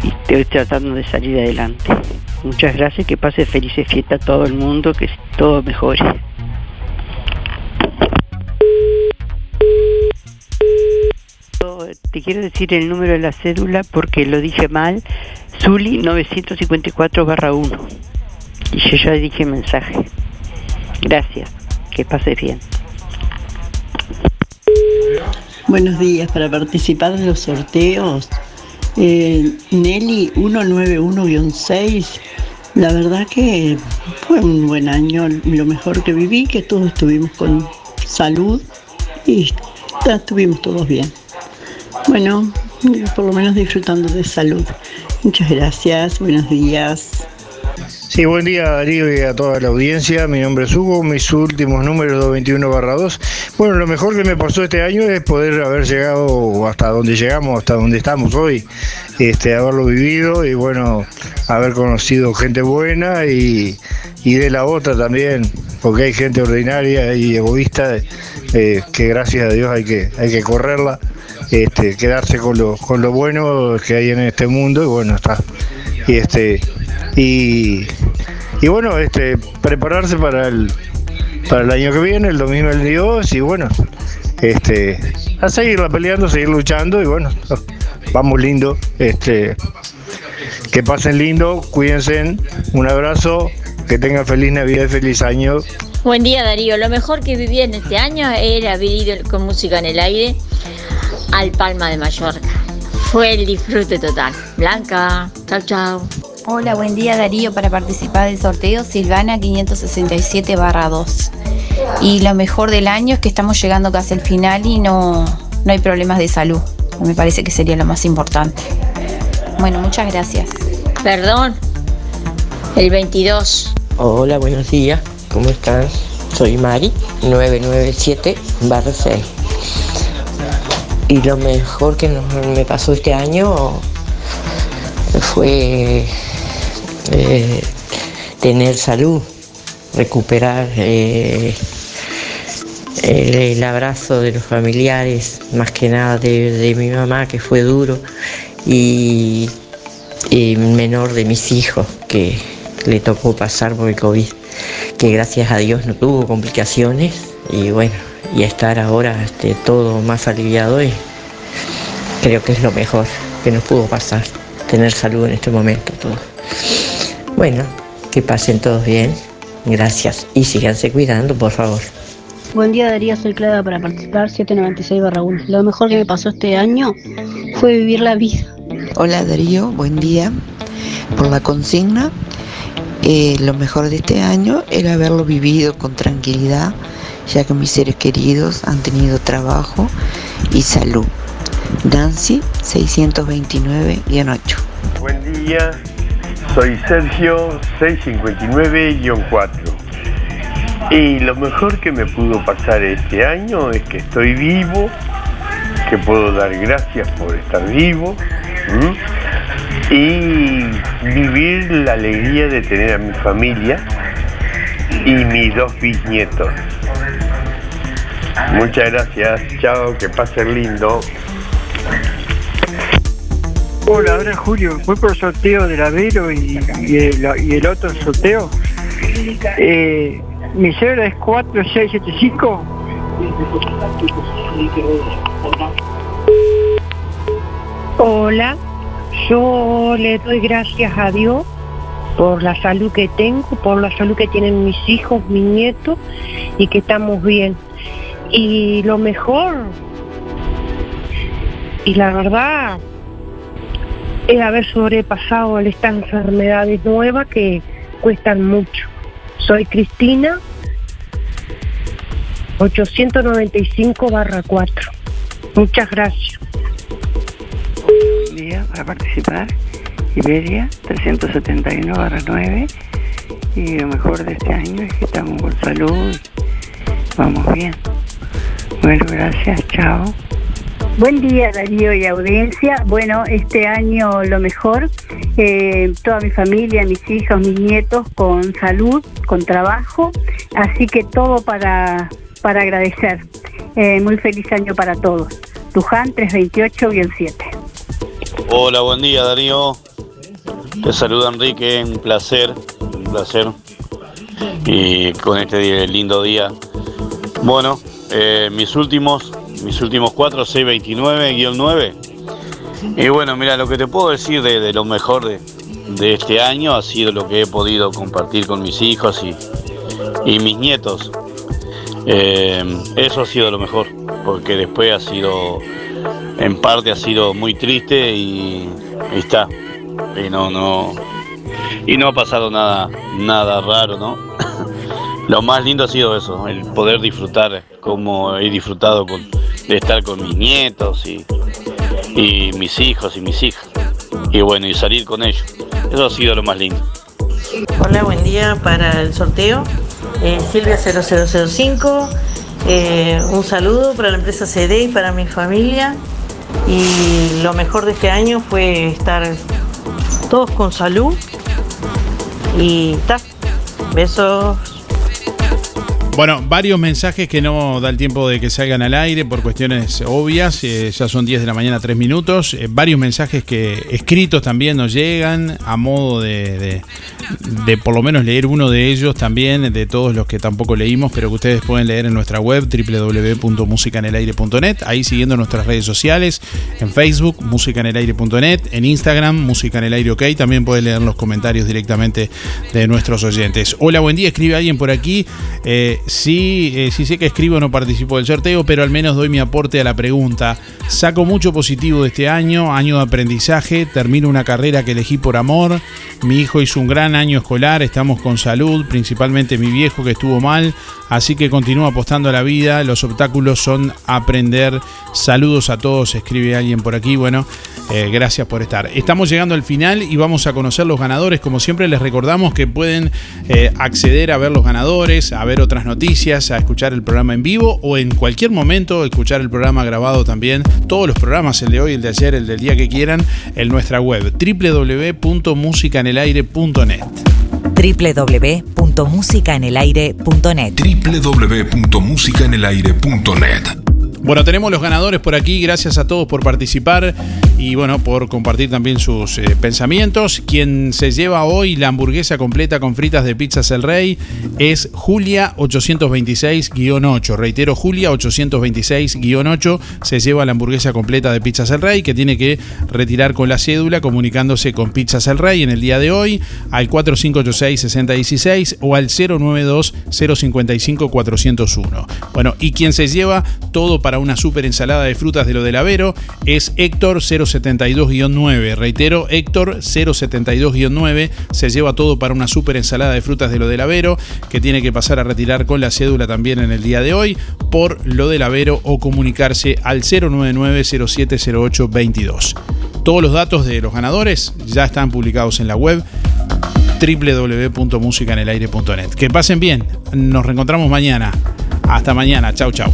y estoy tratando de salir adelante. Muchas gracias, que pase felices fiestas a todo el mundo, que todo mejore. Te quiero decir el número de la cédula porque lo dije mal, Zuli 954 1. Y yo ya dije mensaje. Gracias, que pase bien. Buenos días, para participar en los sorteos eh, Nelly 191-6, la verdad que fue un buen año, lo mejor que viví, que todos estuvimos con salud y estuvimos todos bien. Bueno, por lo menos disfrutando de salud. Muchas gracias, buenos días. Sí, buen día Darío y a toda la audiencia. Mi nombre es Hugo, mis últimos números 221 barra 2. Bueno, lo mejor que me pasó este año es poder haber llegado hasta donde llegamos, hasta donde estamos hoy, este, haberlo vivido y bueno, haber conocido gente buena y, y de la otra también, porque hay gente ordinaria y egoísta eh, que gracias a Dios hay que, hay que correrla, este, quedarse con lo, con lo bueno que hay en este mundo y bueno, está. Y este y, y bueno, este prepararse para el para el año que viene, el 2022 y bueno, este a seguirla peleando, seguir luchando y bueno, vamos lindo, este que pasen lindo, cuídense, un abrazo, que tengan feliz Navidad y feliz año. Buen día Darío, lo mejor que viví en este año era haber con música en el aire al Palma de Mallorca. Fue el disfrute total. Blanca, chao chao. Hola, buen día Darío para participar del sorteo Silvana 567 2. Y lo mejor del año es que estamos llegando casi al final y no, no hay problemas de salud. Me parece que sería lo más importante. Bueno, muchas gracias. Perdón. El 22. Hola, buenos días. ¿Cómo están? Soy Mari, 997 barra 6. Y lo mejor que nos- me pasó este año fue eh, tener salud, recuperar eh, el, abrazo de los familiares, más que nada de, de mi mamá, que fue duro, y, y menor de mis hijos, que le tocó pasar por el COVID, que gracias a Dios no tuvo complicaciones, y bueno, y estar ahora este, todo más aliviado, y creo que es lo mejor que nos pudo pasar, tener salud en este momento. Todo. Bueno, que pasen todos bien, gracias, y síganse cuidando, por favor. Buen día Darío, soy Clara para participar 796 1. Lo mejor que me pasó este año fue vivir la vida. Hola Darío, buen día. Por la consigna, eh, lo mejor de este año era haberlo vivido con tranquilidad, ya que mis seres queridos han tenido trabajo y salud. Nancy 629-8. Buen día, soy Sergio 659-4. Y lo mejor que me pudo pasar este año es que estoy vivo, que puedo dar gracias por estar vivo y vivir la alegría de tener a mi familia y mis dos bisnietos. Muchas gracias, chao, que pasen lindo. Hola, ahora Julio. Voy por sorteo del Avero y, y el, y el otro sorteo. Eh, mi cédula es 4675. Hola, yo le doy gracias a Dios por la salud que tengo, por la salud que tienen mis hijos, mis nietos y que estamos bien. Y lo mejor, y la verdad, es haber sobrepasado estas enfermedades nuevas que cuestan mucho. Soy Cristina, 895 barra 4. Muchas gracias. Día para participar. Iberia 371 barra 9. Y lo mejor de este año es que estamos con salud. Vamos bien. Bueno, gracias. Chao. Buen día Darío y audiencia. Bueno, este año lo mejor, eh, toda mi familia, mis hijos, mis nietos con salud, con trabajo, así que todo para, para agradecer. Eh, muy feliz año para todos. Luján 328-7. Hola, buen día Darío. Te saluda Enrique, un placer, un placer. Y con este lindo día. Bueno, eh, mis últimos, mis últimos cuatro, 629-9. Y bueno, mira, lo que te puedo decir de, de lo mejor de, de este año ha sido lo que he podido compartir con mis hijos y, y mis nietos. Eh, eso ha sido lo mejor, porque después ha sido, en parte ha sido muy triste y, y está. Y no, no, y no ha pasado nada, nada raro, ¿no? Lo más lindo ha sido eso, el poder disfrutar como he disfrutado con, de estar con mis nietos y, y mis hijos y mis hijas. Y bueno, y salir con ellos. Eso ha sido lo más lindo. Hola, buen día para el sorteo. Eh, Silvia 0005. Eh, un saludo para la empresa CD y para mi familia. Y lo mejor de este año fue estar todos con salud. Y ta. Besos. Bueno, varios mensajes que no da el tiempo de que salgan al aire por cuestiones obvias. eh, ya son 10 de la mañana, 3 minutos. Eh, varios mensajes que escritos también nos llegan a modo de, de- por lo menos leer uno de ellos también, de todos los que tampoco leímos, pero que ustedes pueden leer en nuestra web www.musicanelaire.net. Ahí siguiendo nuestras redes sociales, en Facebook, musicanelaire.net, en Instagram, Música en el Aire OK. También pueden leer los comentarios directamente de nuestros oyentes. Hola, buen día. Escribe alguien por aquí. Eh, sí, eh, sí sé que escribo, no participo del sorteo, pero al menos doy mi aporte a la pregunta. Saco mucho positivo de este año, año de aprendizaje, termino una carrera que elegí por amor. Mi hijo hizo un gran año escolar, estamos con salud, principalmente mi viejo que estuvo mal, así que continúo apostando a la vida. Los obstáculos son aprender. Saludos a todos, escribe alguien por aquí. Bueno, eh, gracias por estar. Estamos llegando al final y vamos a conocer los ganadores. Como siempre les recordamos que pueden eh, acceder a ver los ganadores, a ver otras noticias, a escuchar el programa en vivo o en cualquier momento escuchar el programa grabado también. Todos los programas, el de hoy, el de ayer, el del día que quieran, en nuestra web www.musicanelaire.net. www.musicaenelaire.net www.musicaenelaire.net Bueno, tenemos los ganadores por aquí. Gracias a todos por participar y bueno, por compartir también sus eh, pensamientos. Quien se lleva hoy la hamburguesa completa con fritas de Pizzas El Rey es Julia 826-8. Reitero, Julia 826-8 se lleva la hamburguesa completa de Pizzas El Rey que tiene que retirar con la cédula comunicándose con Pizzas El Rey en el día de hoy al 4586-6016 o al 092-055-401. Bueno, y quien se lleva todo para una super ensalada de frutas de lo del Avero es Héctor 072-9. Reitero, Héctor 072-9 se lleva todo para una super ensalada de frutas de lo del Avero que tiene que pasar a retirar con la cédula también en el día de hoy por lo del Avero o comunicarse al 099-070822. Todos los datos de los ganadores ya están publicados en la web www.musicanelaire.net. Que pasen bien, nos reencontramos mañana. Hasta mañana, chau chau.